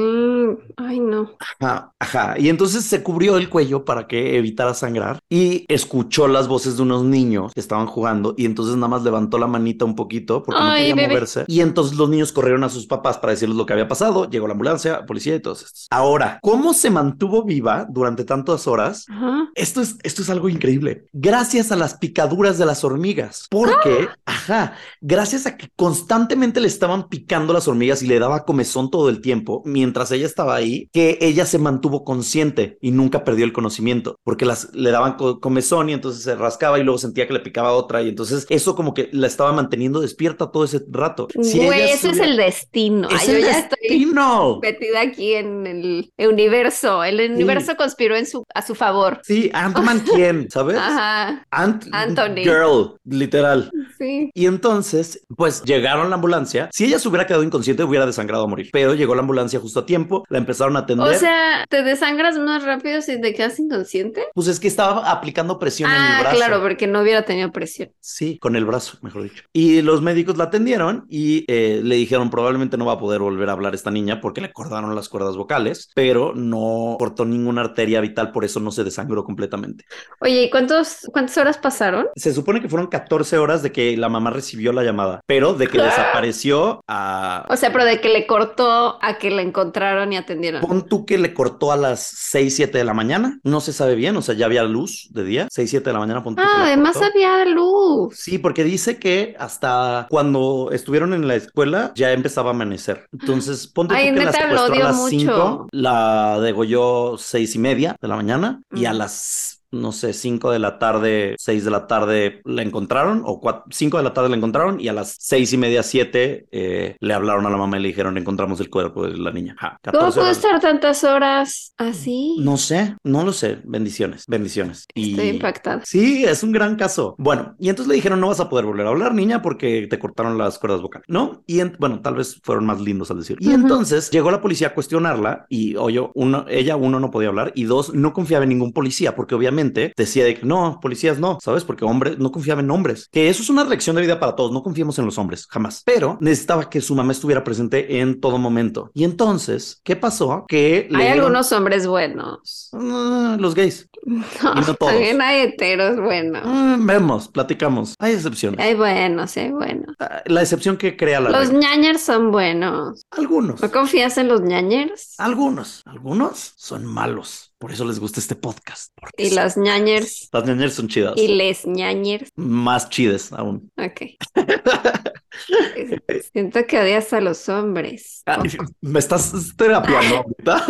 Ay, no. Ajá, ajá. Y entonces se cubrió el cuello para que evitara sangrar y escuchó las voces de unos niños que estaban jugando y entonces nada más levantó la manita un poquito porque no Ay, podía bebé. moverse. Y entonces los niños corrieron a sus papás para decirles lo que había pasado. Llegó la ambulancia, policía y todos estos. Ahora, ¿cómo se mantuvo viva durante tantas horas? Ajá. Esto es, esto es algo increíble. Gracias a las picaduras de las hormigas. Porque, ajá, gracias a que constantemente le estaban picando las hormigas y le daba comezón todo el tiempo, mientras ella estaba ahí, que ella se mantuvo consciente y nunca perdió el conocimiento, porque las, le daban co- comezón y entonces se rascaba y luego sentía que le picaba otra y entonces eso como que la estaba manteniendo despierta todo ese rato. Si Güey, ese se es el destino. Es Ay, yo el ya estoy destino. metida aquí en el universo. El universo conspiró en su, a su favor. Sí, Ant-Man, ¿quién? ¿Sabes? Ajá. Ant Anthony. Girl, literal. Sí. Y entonces, pues llegaron la ambulancia. Si ella se hubiera quedado inconsciente, hubiera desangrado a morir. Pero llegó la ambulancia justo a tiempo, la empezaron a atender. O sea, ¿te desangras más rápido si te quedas inconsciente? pues es que estaba aplicando presión en el Ah, brazo. claro, porque no hubiera tenido presión. Sí, con el brazo, mejor dicho. Y los médicos la atendieron y eh, le dijeron probablemente no va a poder volver a hablar esta niña porque le cortaron las cuerdas vocales, pero no cortó ninguna arteria vital, por eso no se desangró completamente. Oye, ¿y cuántos, cuántas horas pasaron? Se supone que fueron 14 horas de que la mamá recibió la llamada, pero de que desapareció a... O sea, pero de que le cortó a que la encontraron y atendieron. Pon tú que le cortó a las 6, 7 de la mañana. No se sabe bien, o sea, ya había luz de día. 6, 7 de la mañana, pon tú Ah, además cortó. había luz. Sí, porque dice que hasta cuando estuvieron en la escuela ya empezaba a amanecer. Entonces, ponte Ay, tú que la secuestró a las mucho. 5, la degolló seis y media de la mañana y a las no sé, 5 de la tarde, 6 de la tarde la encontraron, o 5 de la tarde la encontraron, y a las seis y media, 7 eh, le hablaron a la mamá y le dijeron, encontramos el cuerpo de la niña. Ja, ¿Cómo 14 pudo horas. estar tantas horas así? No sé, no lo sé. Bendiciones, bendiciones. Estoy Y- impactada. Sí, es un gran caso. Bueno, y entonces le dijeron, no vas a poder volver a hablar, niña, porque te cortaron las cuerdas vocales, ¿no? Y en- bueno, tal vez fueron más lindos al decir. Y entonces llegó la policía a cuestionarla y, oye, uno, ella, uno, no podía hablar y dos, no confiaba en ningún policía, porque obviamente decía de que no, policías no, ¿sabes? Porque hombres, no confiaba en hombres. Que eso es una lección de vida para todos, no confiemos en los hombres, jamás. Pero necesitaba que su mamá estuviera presente en todo momento. Y entonces, ¿qué pasó? Que Hay dieron- algunos hombres buenos. Ah, los gays. No, no todos. también hay heteros buenos. Ah, vemos, platicamos. Hay excepciones. Hay buenos, hay buenos. Ah, La excepción que crea la Los regla. ñañers son buenos. Algunos. ¿No confías en los ñañers? Algunos. Algunos son malos. Por eso les gusta este podcast. Y las ñañers. Las ñañeras son chidas. Y les ñañers. Más chides aún. Ok. Siento que odias a los hombres. Ah, Me estás terapiando ahorita.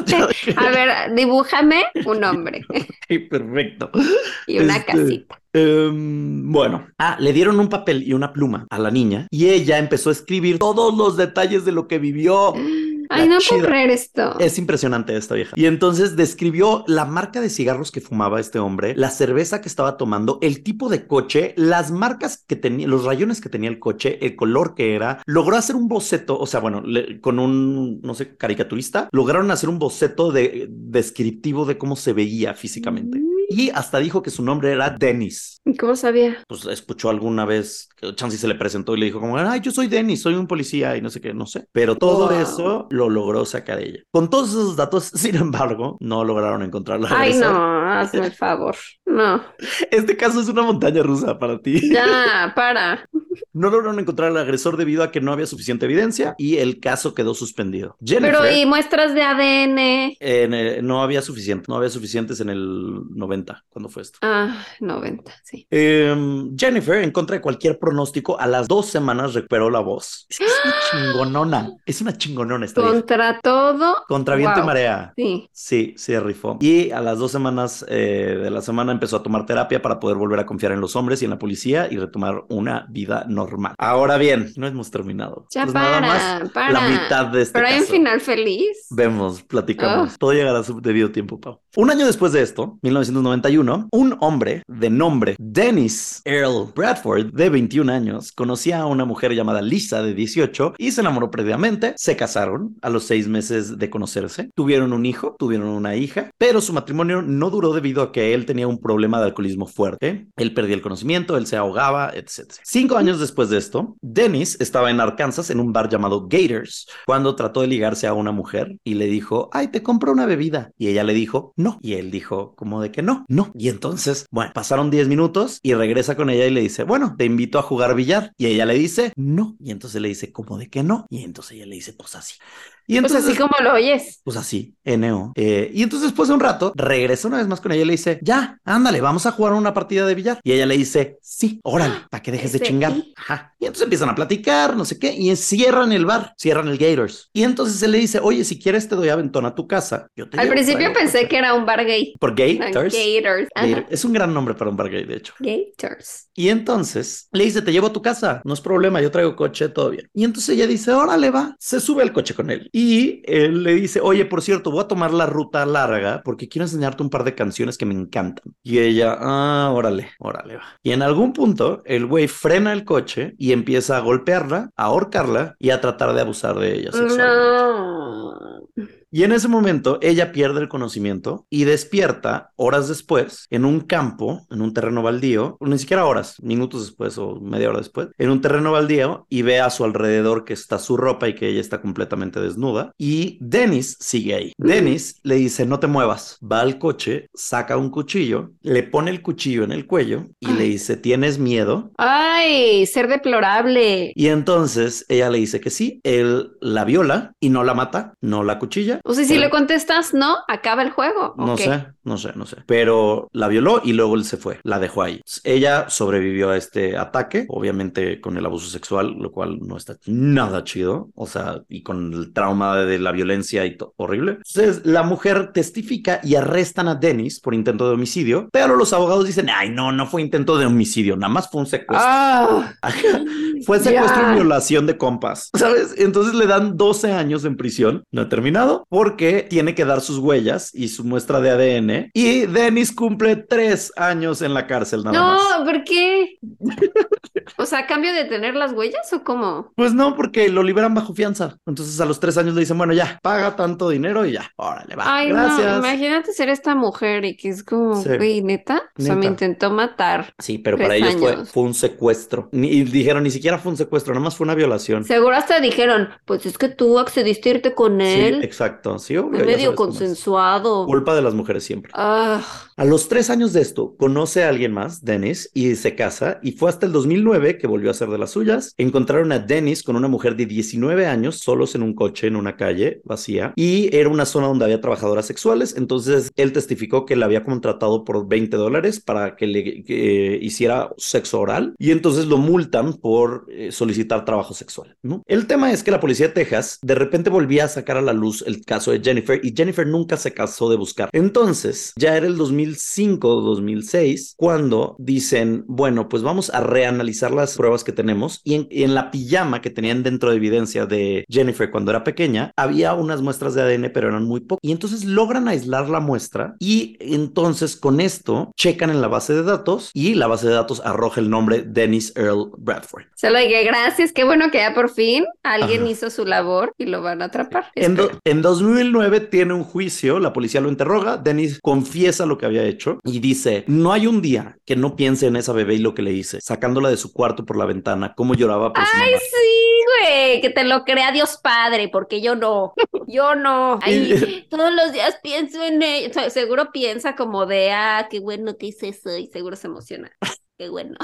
A ver, dibújame un hombre Ok, Perfecto. y una Este, casita. Em, bueno, ah, le dieron un papel y una pluma a la niña y ella empezó a escribir todos los detalles de lo que vivió. Ay, no puedo creer esto. Es impresionante esta vieja. Y entonces describió la marca de cigarros que fumaba este hombre, la cerveza que estaba tomando, el tipo de coche, las marcas que tenía, los rayones que tenía el coche, el color que era. Logró hacer un boceto, o sea, bueno, le- con un, no sé, caricaturista, lograron hacer un boceto de, descriptivo de cómo se veía físicamente. Y hasta dijo que su nombre era Dennis. ¿Y ¿Cómo sabía? Pues escuchó alguna vez que Chansey se le presentó y le dijo como, ay, yo soy Dennis, soy un policía y no sé qué, no sé. Pero todo Wow. eso lo logró sacar ella. Con todos esos datos, sin embargo, no lograron encontrarla. Ay, no, hazme el favor. No, Este caso es una montaña rusa para ti. ya, para. No lograron encontrar al agresor debido a que no había suficiente evidencia y el caso quedó suspendido. Jennifer, Pero, ¿y muestras de ADN? en, no había suficiente, no había suficientes en el 90 cuando fue esto. Ah, 90, sí. Em, Jennifer, en contra de cualquier pronóstico, a las dos semanas recuperó la voz. Es que es una chingonona. Es una chingonona esta vieja. Contra todo. Contra viento y marea. Sí. Sí, se rifó. Y a las dos semanas eh, de la semana empezó a tomar terapia para poder volver a confiar en los hombres y en la policía y retomar una vida normal. Ahora bien, no hemos terminado. Ya Pues nada para, más para. la mitad de este Pero hay un final feliz. Vemos, platicamos. Oh. Todo llegará a su debido tiempo, Pau. Un año después de esto, 1991, un hombre de nombre Dennis Earl Bradford, de 21 años, conocía a una mujer llamada Lisa, de 18, y se enamoró previamente. Se casaron a los seis meses de conocerse. Tuvieron un hijo, tuvieron una hija, pero su matrimonio no duró debido a que él tenía un problema de alcoholismo fuerte. Él perdía el conocimiento, él se ahogaba, etc. Cinco años después de esto, Dennis estaba en Arkansas en un bar llamado Gators cuando trató de ligarse a una mujer y le dijo, ay, te compro una bebida. Y ella le dijo, no. Y él dijo, como de que no, no. Y entonces, bueno, pasaron 10 minutos y regresa con ella y le dice, bueno, te invito a jugar billar. Y ella le dice, no. Y entonces le dice, como de que no. Y entonces ella le dice, pues así. Y entonces, pues así como lo oyes. Pues así, NO. Eh, y entonces después de un rato, regresa una vez más con ella y le dice, ya, ándale, vamos a jugar una partida de billar. Y ella le dice, sí, órale, para que dejes de chingar. Ajá. Y entonces empiezan a platicar, no sé qué, y cierran el bar, cierran el Gators. Y entonces él le dice, oye, si quieres te doy aventón a tu casa. Yo Al principio pensé que era un bar gay. ¿Por Gators? Gators. Es un gran nombre para un bar gay, de hecho. Gators. Y entonces le dice, te llevo a tu casa, no es problema, yo traigo coche, todo bien. Y entonces ella dice, órale, va, se sube al coche con él. Y él le dice, oye, por cierto, voy a tomar la ruta larga porque quiero enseñarte un par de canciones que me encantan. Y ella, ah, órale, órale. Va. Y en algún punto, el güey frena el coche y empieza a golpearla, a ahorcarla y a tratar de abusar de ella y en ese momento ella pierde el conocimiento y despierta horas después en un campo, en un terreno baldío, ni siquiera horas, minutos después o media hora después, en un terreno baldío y ve a su alrededor que está su ropa y que ella está completamente desnuda. Y Dennis sigue ahí. Dennis le dice, no te muevas. Va al coche, saca un cuchillo, le pone el cuchillo en el cuello y le dice, ¿tienes miedo? Ay, ser deplorable. Y entonces ella le dice que sí, él la viola y no la mata, no la cuchilla o sea, si le contestas no, acaba el juego. No sé, no sé, no sé. Pero la violó y luego él se fue, la dejó ahí. Ella sobrevivió a este ataque, obviamente con el abuso sexual, lo cual no está nada chido. O sea, y con el trauma de la violencia y todo horrible. Entonces, la mujer testifica y arrestan a Dennis por intento de homicidio, pero los abogados dicen, ay, no, no fue intento de homicidio, nada más fue un secuestro. Ah, fue secuestro y violación de compas, ¿sabes? Entonces le dan 12 años en prisión, no ha terminado, porque tiene que dar sus huellas y su muestra de ADN. Y Dennis cumple tres años en la cárcel, nada más. No, ¿por qué? o sea, cambio de tener las huellas o cómo? Pues no, porque lo liberan bajo fianza. Entonces a los tres años le dicen, bueno, ya, paga tanto dinero y ya, órale, va. Ay, Gracias. no, imagínate ser esta mujer y que es como, güey, ¿neta? O sea, me intentó matar. Sí, pero para ellos fue, fue, un secuestro. y dijeron, ni siquiera fue un secuestro, nada más fue una violación. Seguro hasta dijeron, pues es que tú accediste a irte con él. Sí, exacto sí, medio consensuado. Culpa de las mujeres siempre. Ah. A los tres años de esto, conoce a alguien más, Dennis, y se casa, y fue hasta el 2009 que volvió a hacer de las suyas. Encontraron a Dennis con una mujer de 19 años, solos en un coche, en una calle vacía, y era una zona donde había trabajadoras sexuales, entonces él testificó que la había contratado por 20 dólares para que le hiciera sexo oral, y entonces lo multan por eh, solicitar trabajo sexual. El tema es que la policía de Texas de repente volvía a sacar a la luz el caso de Jennifer y Jennifer nunca se casó de buscar. Entonces, ya era el 2005 o 2006 cuando dicen, bueno, pues vamos a reanalizar las pruebas que tenemos y en, la pijama que tenían dentro de evidencia de Jennifer cuando era pequeña, había unas muestras de ADN, pero eran muy pocas. Y entonces logran aislar la muestra y entonces con esto checan en la base de datos y la base de datos arroja el nombre Dennis Earl Bradford. Se lo dije, gracias, qué bueno que ya por fin alguien hizo su labor y lo van a atrapar. En, en 2009 tiene un juicio, la policía lo interroga, Dennis confiesa lo que había hecho y dice, no hay un día que no piense en esa bebé y lo que le hice, sacándola de su cuarto por la ventana, cómo lloraba por Ay, sí, güey, que te lo crea Dios Padre, porque yo no, yo no. todos los días pienso en ella, seguro piensa como de, ah, qué bueno que hice eso y seguro se emociona qué bueno.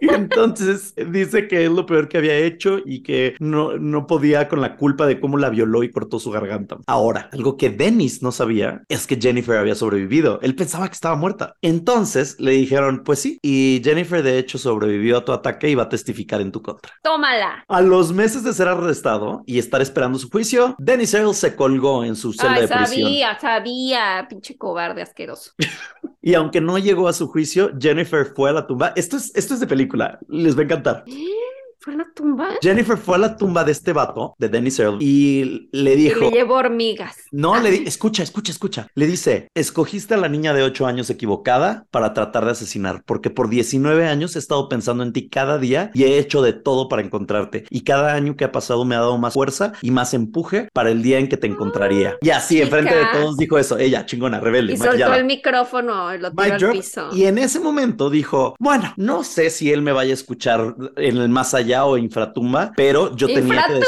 Y entonces dice que es lo peor que había hecho y que no, no podía con la culpa de cómo la violó y cortó su garganta. Ahora, algo que Dennis no sabía es que Jennifer había sobrevivido. Él pensaba que estaba muerta. Entonces le dijeron, pues sí, y Jennifer de hecho sobrevivió a tu ataque y va a testificar en tu contra. Tómala. A los meses de ser arrestado y estar esperando su juicio, Dennis Earl se colgó en su celda de prisión. Sabía, sabía, pinche cobarde asqueroso. y aunque no llegó a su juicio, Jennifer fue a la tumba esto es, esto es de película, les va a encantar. ¿Fue a la tumba? Jennifer fue a la tumba de este vato, de Dennis Earl, y le Y dijo... le llevó hormigas. No, le di- escucha, escucha, escucha. Le dice, escogiste a la niña de 8 años equivocada para tratar de asesinar, porque por 19 años he estado pensando en ti cada día y he hecho de todo para encontrarte. Y cada año que ha pasado me ha dado más fuerza y más empuje para el día en que te encontraría. Y así, enfrente de chica. todos, dijo eso. Ella, chingona, rebelde, Y soltó el micrófono y lo tiró al piso. Y en ese momento dijo, bueno, no sé si él me vaya a escuchar en el más allá o infratumba, pero yo tenía que...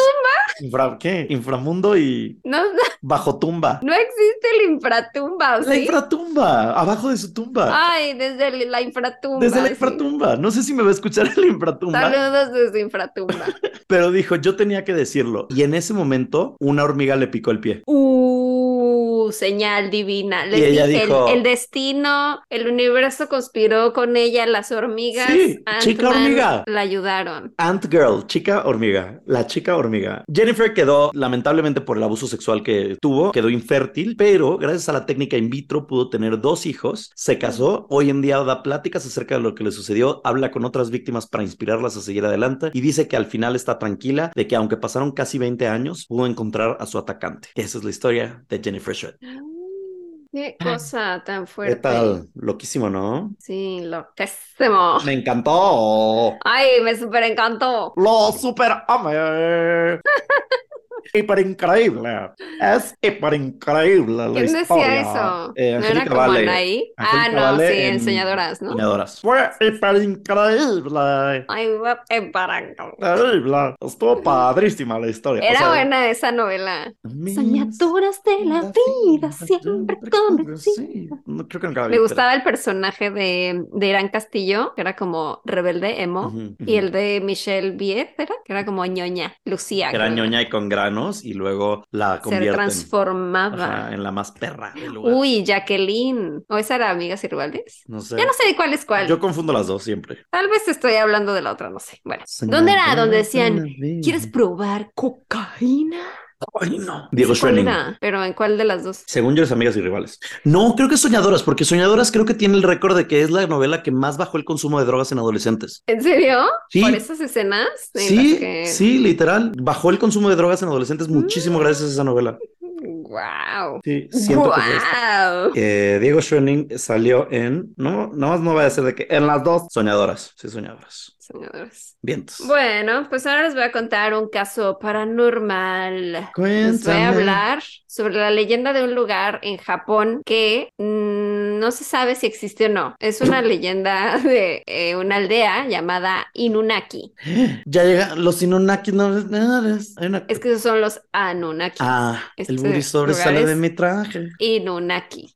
Infra, ¿Qué? Inframundo y No, no, bajo tumba. no existe el infratumba, ¿o La sí? infratumba, abajo de su tumba. Ay, desde la infratumba. Desde la sí. infratumba. No sé si me va a escuchar la infratumba, Saludos desde infratumba. pero dijo, yo tenía que decirlo. Y en ese momento, una hormiga le picó el pie. Uh, señal divina. Les Y ella dije, el- dijo- el, destino, el universo conspiró con ella, las hormigas. Sí, chica hormiga. La ayudaron. Ant Girl, chica hormiga, la chica hormiga. Jennifer quedó, lamentablemente por el abuso sexual que tuvo, quedó infértil, pero gracias a la técnica in vitro pudo tener dos hijos, se casó, hoy en día da pláticas acerca de lo que le sucedió, habla con otras víctimas para inspirarlas a seguir adelante y dice que al final está tranquila de que aunque pasaron casi 20 años, pudo encontrar a su atacante. Esa es la historia de Jennifer Shred. Qué cosa tan fuerte. ¿Qué tal? Loquísimo, ¿no? Sí, loquísimo. Me encantó. Ay, me súper encantó. Lo super amé. hiper increíble. Es hiper increíble la ¿Quién decía historia. eso? Eh, ¿No era como Vale. Anaí? Ah, no, Vale sí, en enseñadoras, ¿no? Soñadoras. Fue hiper increíble. Ay, para- Terrible. Estuvo padrísima la historia. O Era sea, buena esa novela. Soñadoras de la vida, siempre convencidas. Sí, no, creo que nunca la vi, Me pero- gustaba el personaje de, de Irán Castillo, que era como rebelde, emo, Ujú, y ujú. el de Michelle Viet, ¿era? Que era como ñoña, Lucía. Era creo. ñoña y con y luego la Se convierten transformaba. ajá, en la más perra del lugar. Uy, Jacqueline. ¿O esa era Amigas y Rivales? no sé. Ya no sé de cuál es cuál. Yo confundo las dos siempre. Tal vez estoy hablando de la otra, no sé. Bueno, ¿dónde era? Donde decían, ¿quieres probar cocaína? Ay, no. Diego ¿Cuál Schwenning. Pero ¿en cuál de las dos? Según yo, es amigas y rivales. No, creo que Soñadoras, porque Soñadoras creo que tiene el récord de que es la novela que más bajó el consumo de drogas en adolescentes. ¿En serio? Sí. ¿Por esas escenas? en Sí, las que- sí, literal. Bajó el consumo de drogas en adolescentes muchísimo gracias a esa novela. Wow. Sí, siento que. Eh, Diego Schwenning salió en. No, nada más no va a ser de que. En las dos. Soñadoras. Sí, soñadoras. Soñadores. Vientos. Bueno, pues ahora les voy a contar un caso paranormal. Les voy a Cuéntame. hablar sobre la leyenda de un lugar en Japón que no se sabe si existe o no. Es una leyenda de eh, una aldea llamada Inunaki. Ya llega. Los Inunaki no. no, es- una- Es que esos son los Anunnaki. Ah, este el sobresale lugar de mi traje. Inunaki.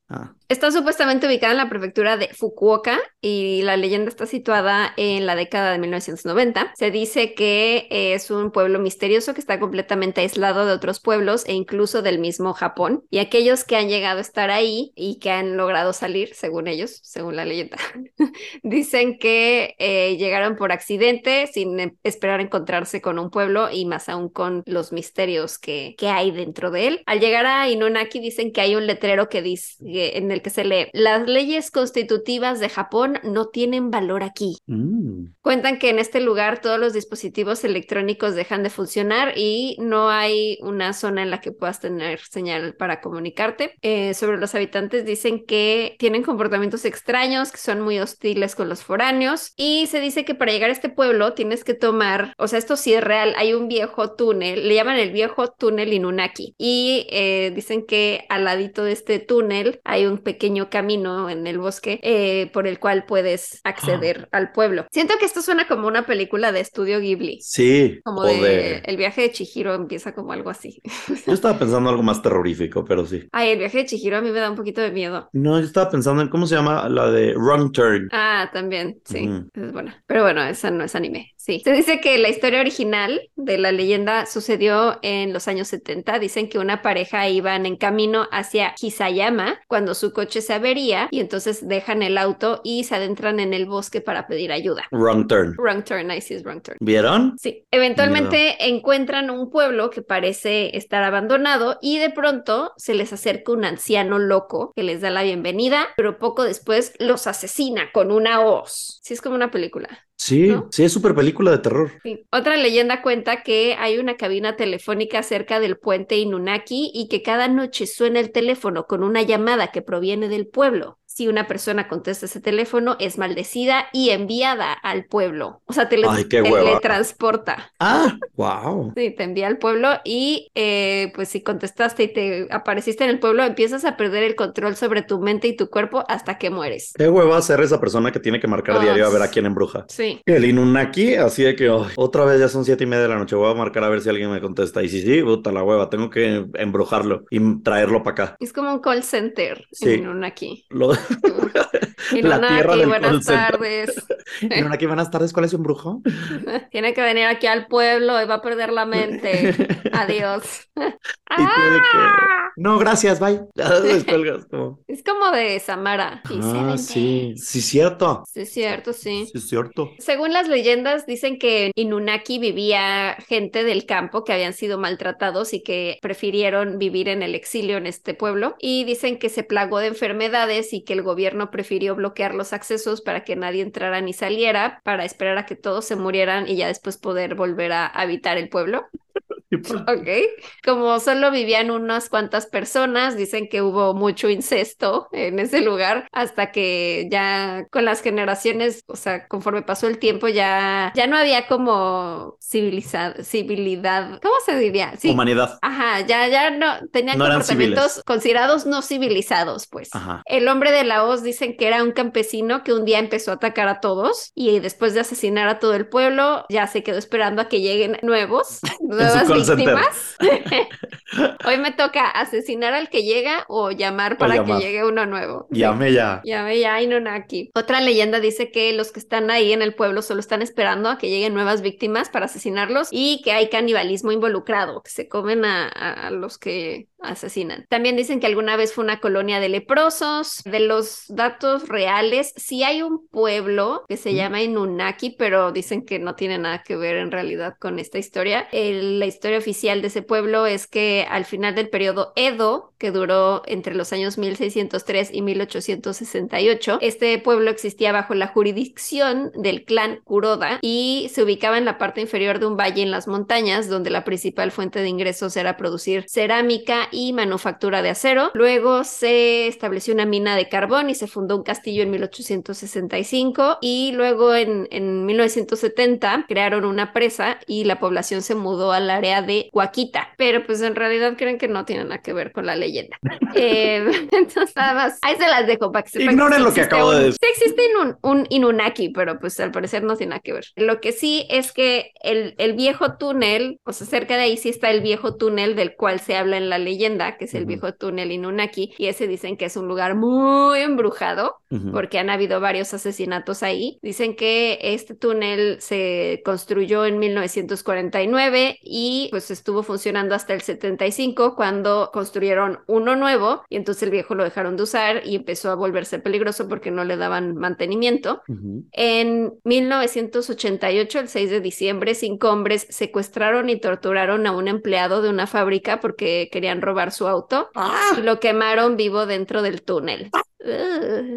Está supuestamente ubicada en la prefectura de Fukuoka y la leyenda está situada en la década de 1990. Se dice que es un pueblo misterioso que está completamente aislado de otros pueblos e incluso del mismo Japón. Y aquellos que han llegado a estar ahí y que han logrado salir, según ellos, según la leyenda, dicen que eh, llegaron por accidente sin em- esperar encontrarse con un pueblo y más aún con los misterios que, que hay dentro de él. Al llegar a Inunaki dicen que hay un letrero que dice en el que se lee las leyes constitutivas de Japón no tienen valor aquí. Mm. Cuentan que en este lugar todos los dispositivos electrónicos dejan de funcionar y no hay una zona en la que puedas tener señal para comunicarte. Eh, sobre los habitantes dicen que tienen comportamientos extraños, que son muy hostiles con los foráneos y se dice que para llegar a este pueblo tienes que tomar, o sea, esto sí es real, hay un viejo túnel, le llaman el viejo túnel Inunaki y eh, dicen que al ladito de este túnel hay un pequeño camino en el bosque eh, por el cual puedes acceder al pueblo. Siento que esto suena como una película de estudio Ghibli. Sí. Como de, de- el viaje de Chihiro empieza como algo así. Yo estaba pensando algo más terrorífico, pero sí. Ay, el viaje de Chihiro a mí me da un poquito de miedo. No, yo estaba pensando en cómo se llama la de Wrong Turn. Ah, también, sí. Ujú. Es buena. Pero bueno, esa no es anime. Sí. Se dice que la historia original de la leyenda sucedió en los años 70. Dicen que una pareja iban en camino hacia Hisayama cuando su coche se avería y entonces dejan el auto y se adentran en el bosque para pedir ayuda. Wrong Turn. Wrong turn, ahí sí es wrong turn. ¿Vieron? Sí, eventualmente encuentran un pueblo que parece estar abandonado y de pronto se les acerca un anciano loco que les da la bienvenida, pero poco después los asesina con una hoz. Sí, es como una película. Sí, ¿no? sí, es súper película de terror. Sí. Otra leyenda cuenta que hay una cabina telefónica cerca del puente Inunaki y que cada noche suena el teléfono con una llamada que proviene del pueblo. Si una persona contesta ese teléfono, es maldecida y enviada al pueblo. O sea, Ay, qué hueva. teletransporta. Ah, wow. Sí, te envía al pueblo y eh, pues si contestaste y te apareciste en el pueblo, empiezas a perder el control sobre tu mente y tu cuerpo hasta que mueres. Qué hueva ser esa persona que tiene que marcar Ah, diario a ver a quién embruja. Sí. El Inunaki, así de que ay, otra vez ya son siete y media de la noche. Voy a marcar a ver si alguien me contesta. Y si sí, puta la hueva, tengo que embrujarlo y traerlo para acá. Es como un call center Sí. en un aquí. Lo... La tierra del call buenas tardes. Inunaki, buenas tardes, ¿cuál es su embrujo? Tiene que venir aquí al pueblo y va a perder la mente. Adiós. Que, ¡Ah! No, gracias, bye. Ya descuelgas como. Es como de Samara. Ah, sí, sí, cierto. Sí, cierto, sí. Sí, cierto. Según las leyendas, dicen que en Inunaki vivía gente del campo que habían sido maltratados y que prefirieron vivir en el exilio en este pueblo. Y dicen que se plagó de enfermedades y que el gobierno prefirió bloquear los accesos para que nadie entrara ni saliera, para esperar a que todos se murieran y ya después poder volver a habitar el pueblo. Ok. Como solo vivían unas cuantas personas, dicen que hubo mucho incesto en ese lugar hasta que ya con las generaciones, o sea, conforme pasó el tiempo, ya, ya no había como civilizad, civilidad, ¿cómo se diría? Sí. Humanidad. Ajá, ya, ya no tenían No comportamientos considerados no civilizados, pues. Ajá. El hombre de la hoz dicen que era un campesino que un día empezó a atacar a todos y después de asesinar a todo el pueblo, ya se quedó esperando a que lleguen nuevos, nuevas call center. víctimas. Hoy me toca asesinar al que llega o llamar para llamar. que llegue uno nuevo. Llame ya. Ya ve, ya Inunaki. Otra leyenda dice que los que están ahí en el pueblo solo están esperando a que lleguen nuevas víctimas para asesinarlos y que hay canibalismo involucrado, que se comen a, a- a los que asesinan. También dicen que alguna vez fue una colonia de leprosos. De los datos reales, sí hay un pueblo que se Mm. llama Inunaki, pero dicen que no tiene nada que ver en realidad con esta historia. El- la historia oficial de ese pueblo es que al final del periodo Edo, que duró entre los años 1603 y 1868, este pueblo existía bajo la jurisdicción del clan Kuroda y se ubicaba en la parte inferior de un valle en las montañas, donde la principal fuente de ingresos era producir cerámica y manufactura de acero. Luego se estableció una mina de carbón y se fundó un castillo en 1865 y luego en, en 1970 crearon una presa y la población se mudó al área de Huaquita, pero pues en realidad creen que no tiene nada que ver con la leyenda. Eh, entonces nada más, ahí se las dejo para que sepan Ignoren lo que acabo de un- decir. Sí existe un, un Inunaki, pero pues al parecer no tiene nada que ver. Lo que sí es que el, el viejo túnel, o sea, cerca de ahí sí está el viejo túnel del cual se habla en la leyenda, que es el Ujú. viejo túnel Inunaki, y ese dicen que es un lugar muy embrujado Ujú. porque han habido varios asesinatos ahí. Dicen que este túnel se construyó en 1949 y pues estuvo funcionando hasta el 75 cuando construyeron uno nuevo y entonces el viejo lo dejaron de usar y empezó a volverse peligroso porque no le daban mantenimiento. Ujú. En 1988, el 6 de diciembre, cinco hombres secuestraron y torturaron a un empleado de una fábrica porque querían robar su auto y lo quemaron vivo dentro del túnel.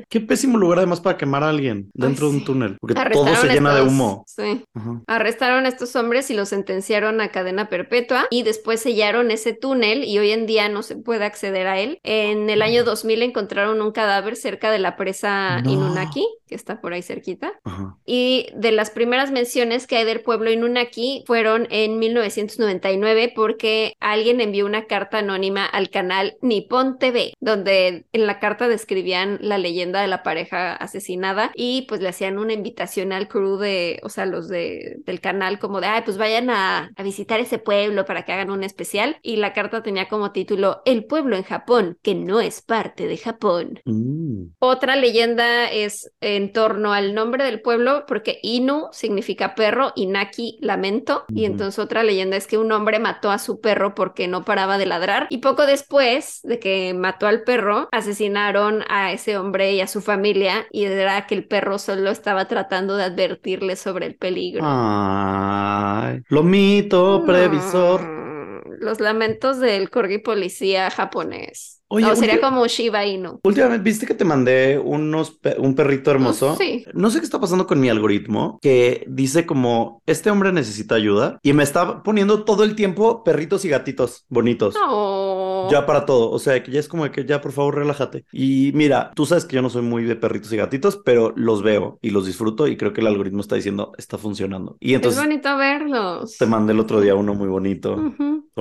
Qué pésimo lugar además para quemar a alguien dentro Ay, de un sí. túnel, porque todo Arrestaron se llena de estos- humo. Sí. Ajá. Arrestaron a estos hombres y los sentenciaron a cadena perpetua y después sellaron ese túnel y hoy en día no se puede acceder a él. En el año 2000 encontraron un cadáver cerca de la presa No. Inunaki, que está por ahí cerquita. Ajá. Y de las primeras menciones que hay del pueblo Inunaki fueron en 1999 porque alguien envió una carta anónima al canal Nippon TV, donde en la carta la leyenda de la pareja asesinada y pues le hacían una invitación al crew de, o sea, los de, del canal como de, ay, pues vayan a, a visitar ese pueblo para que hagan un especial. Y la carta tenía como título El pueblo en Japón, que no es parte de Japón. Mm. Otra leyenda es en torno al nombre del pueblo, porque Inu significa perro y Naki lamento. Y entonces otra leyenda es que un hombre mató a su perro porque no paraba de ladrar. Y poco después de que mató al perro, asesinaron a ese hombre y a su familia. Y era que el perro solo estaba tratando de advertirle sobre el peligro. Ay, lo mito previsor. Mm, los lamentos del corgi policía japonés. Oye, no, sería como Shiba Inu. Últimamente, ¿viste que te mandé unos pe- un perrito hermoso? Sí. No sé qué está pasando con mi algoritmo, que dice como, este hombre necesita ayuda y me está poniendo todo el tiempo perritos y gatitos bonitos. No. Ya para todo, o sea, que ya es como que ya por favor relájate. Y mira, tú sabes que yo no soy muy de perritos y gatitos, pero los veo y los disfruto y creo que el algoritmo está diciendo, está funcionando. Y es entonces bonito verlos. te mandé el otro día uno muy bonito.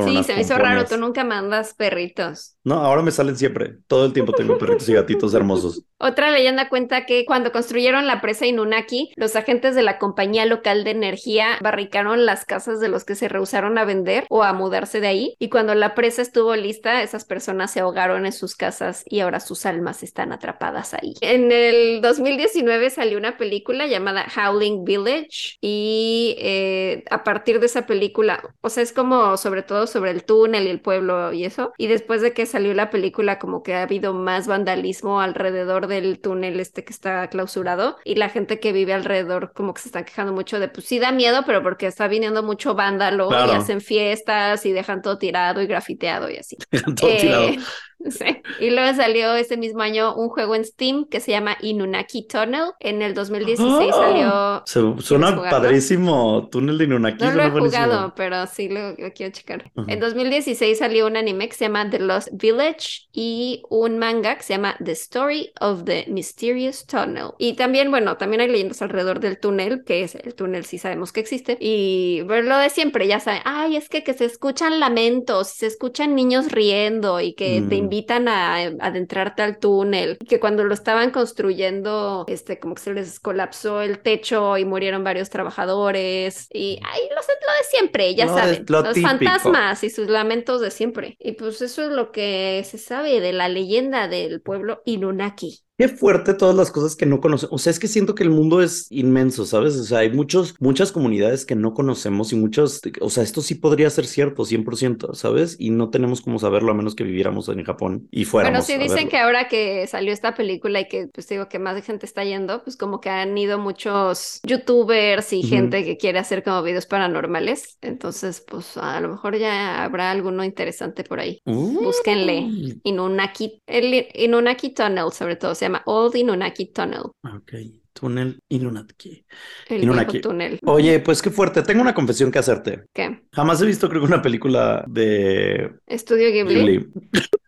Sí, se me hizo raro, tú nunca mandas perritos. No, ahora me salen siempre. Todo el tiempo tengo perritos y gatitos hermosos. Otra leyenda cuenta que cuando construyeron la presa Inunaki, los agentes de la compañía local de energía barricaron las casas de los que se rehusaron a vender o a mudarse de ahí. Y cuando la presa estuvo lista, esas personas se ahogaron en sus casas y ahora sus almas están atrapadas ahí. En el 2019 salió una película llamada Howling Village y eh, a partir de esa película, o sea, es como sobre todo sobre el túnel y el pueblo y eso. Y después de que salió la película, como que ha habido más vandalismo alrededor del túnel este que está clausurado y la gente que vive alrededor como que se están quejando mucho de, pues sí da miedo, pero porque está viniendo mucho vándalo Claro. y hacen fiestas y dejan todo tirado y grafiteado y así. Eh, sí. Y luego salió ese mismo año un juego en Steam que se llama Inunaki Tunnel. En el 2016 ¡Oh! salió... Se- suena padrísimo. Túnel de Inunaki. No lo he buenísimo. jugado, pero sí lo, lo quiero checar. Ujú. En 2016 salió un anime que se llama The Lost Village y un manga que se llama The Story of the Mysterious Tunnel. Y también, bueno, también hay leyendas alrededor del túnel, que es el túnel, sí sabemos que existe. Y pues, lo de siempre, ya saben, ay, es que, que se escuchan lamentos, se escuchan niños riendo y que te Mm. invitan a, a adentrarte al túnel. Que cuando lo estaban construyendo, este, como que se les colapsó el techo y murieron varios trabajadores. Y ay, lo, lo de siempre, ya de- saben. lo los típico. fantasmas y sus lamentos de siempre. Y pues eso es lo que se sabe de la leyenda del pueblo Inunaki. Qué fuerte todas las cosas que no conocemos. O sea, es que siento que el mundo es inmenso, ¿sabes? O sea, hay muchos, muchas comunidades que no conocemos y muchos, o sea, esto sí podría ser cierto, 100%, ¿sabes? Y no tenemos cómo saberlo a menos que viviéramos en Japón y fuéramos. Bueno, sí dicen que ahora que salió esta película y que pues digo que más gente está yendo, pues como que han ido muchos youtubers y gente que quiere hacer como videos paranormales. Entonces, pues a lo mejor ya habrá alguno interesante por ahí. Uh, Búsquenle. Inunaki, el Inunaki Tunnel, sobre todo, se llama Old Inunaki Tunnel, Ok, túnel Inunaki. el Inunaki. túnel. Oye, pues qué fuerte. Tengo una confesión que hacerte. ¿Qué? Jamás he visto, creo que una película de Estudio Ghibli. Ghibli.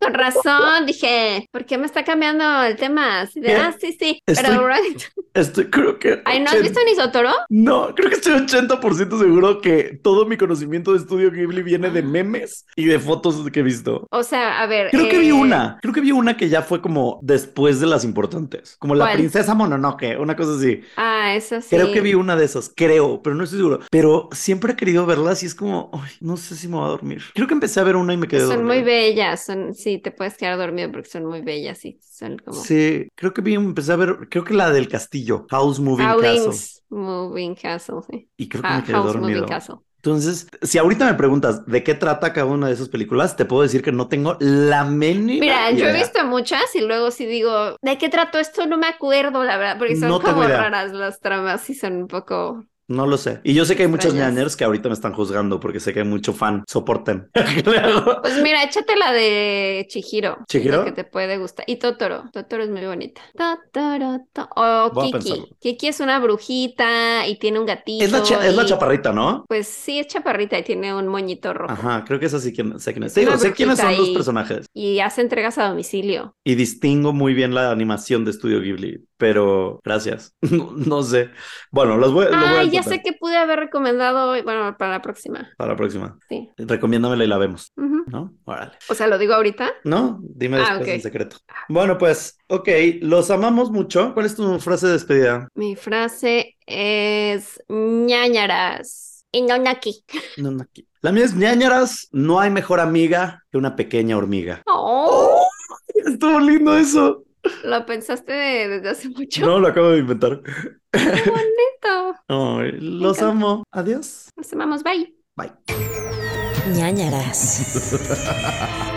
Con razón, dije, ¿por qué me está cambiando el tema? Así de, ah, sí, sí, Estoy- pero right. Estoy, creo que. Ay, ¿no has visto Nisotoro? No, creo que estoy 80% seguro que todo mi conocimiento de estudio Ghibli viene de memes y de fotos que he visto. O sea, a ver. Creo que vi eh, una, creo que vi una que ya fue como después de las importantes, como la princesa Mononoke, una cosa así. Ah, eso sí. Creo que vi una de esas, creo, pero no estoy seguro. Pero siempre he querido verlas y es como, ay, no sé si me voy a dormir. Creo que empecé a ver una y me quedé Son muy bellas, son, sí, te puedes quedar dormido porque son muy bellas y son como Sí, creo que vi, empecé a ver, creo que la del castillo, House Moving Castle. Howlings Moving Castle, sí. Y creo que Ah, me quedé House dormido. Moving Castle. Entonces, si ahorita me preguntas de qué trata cada una de esas películas, te puedo decir que no tengo la mínima Mira, yo he visto muchas y luego si digo, ¿de qué trato esto? No me acuerdo, la verdad, porque son No como raras las tramas y son un poco... No lo sé. Y yo sé que hay muchos ñañers que ahorita me están juzgando porque sé que hay mucho fan. Soporten. Pues mira, échate la de Chihiro. ¿Chihiro? que te puede gustar. Y Totoro. Totoro es muy bonita. Totoro, to- O Kiki. Kiki es una brujita y tiene un gatito. Es la, cha- es la y- chaparrita, ¿no? Pues sí, es chaparrita y tiene un moñito rojo. Ajá, creo que es así quien sé quién es. Te digo, sé quiénes son los y- personajes Y hace entregas a domicilio. y distingo muy bien la animación de Estudio Ghibli, pero gracias. No, no sé. Bueno, los voy, lo voy a ya sé que pude haber recomendado, bueno, para la próxima. para la próxima. Sí. Recomiéndamela y la vemos. ¿no? Órale. O sea, lo digo ahorita. No, dime Ah, después en secreto. Bueno, pues, ok, los amamos mucho. ¿Cuál es tu frase de despedida? Mi frase es ñañaras. Inonaki. No, no, aquí. La mía es ñañaras, no hay mejor amiga que una pequeña hormiga. Oh, Estuvo lindo eso. Lo pensaste de- desde hace mucho. No, lo acabo de inventar. Qué bonito. Ay, los amo. Adiós. Nos amamos, bye. Bye. ñañaras.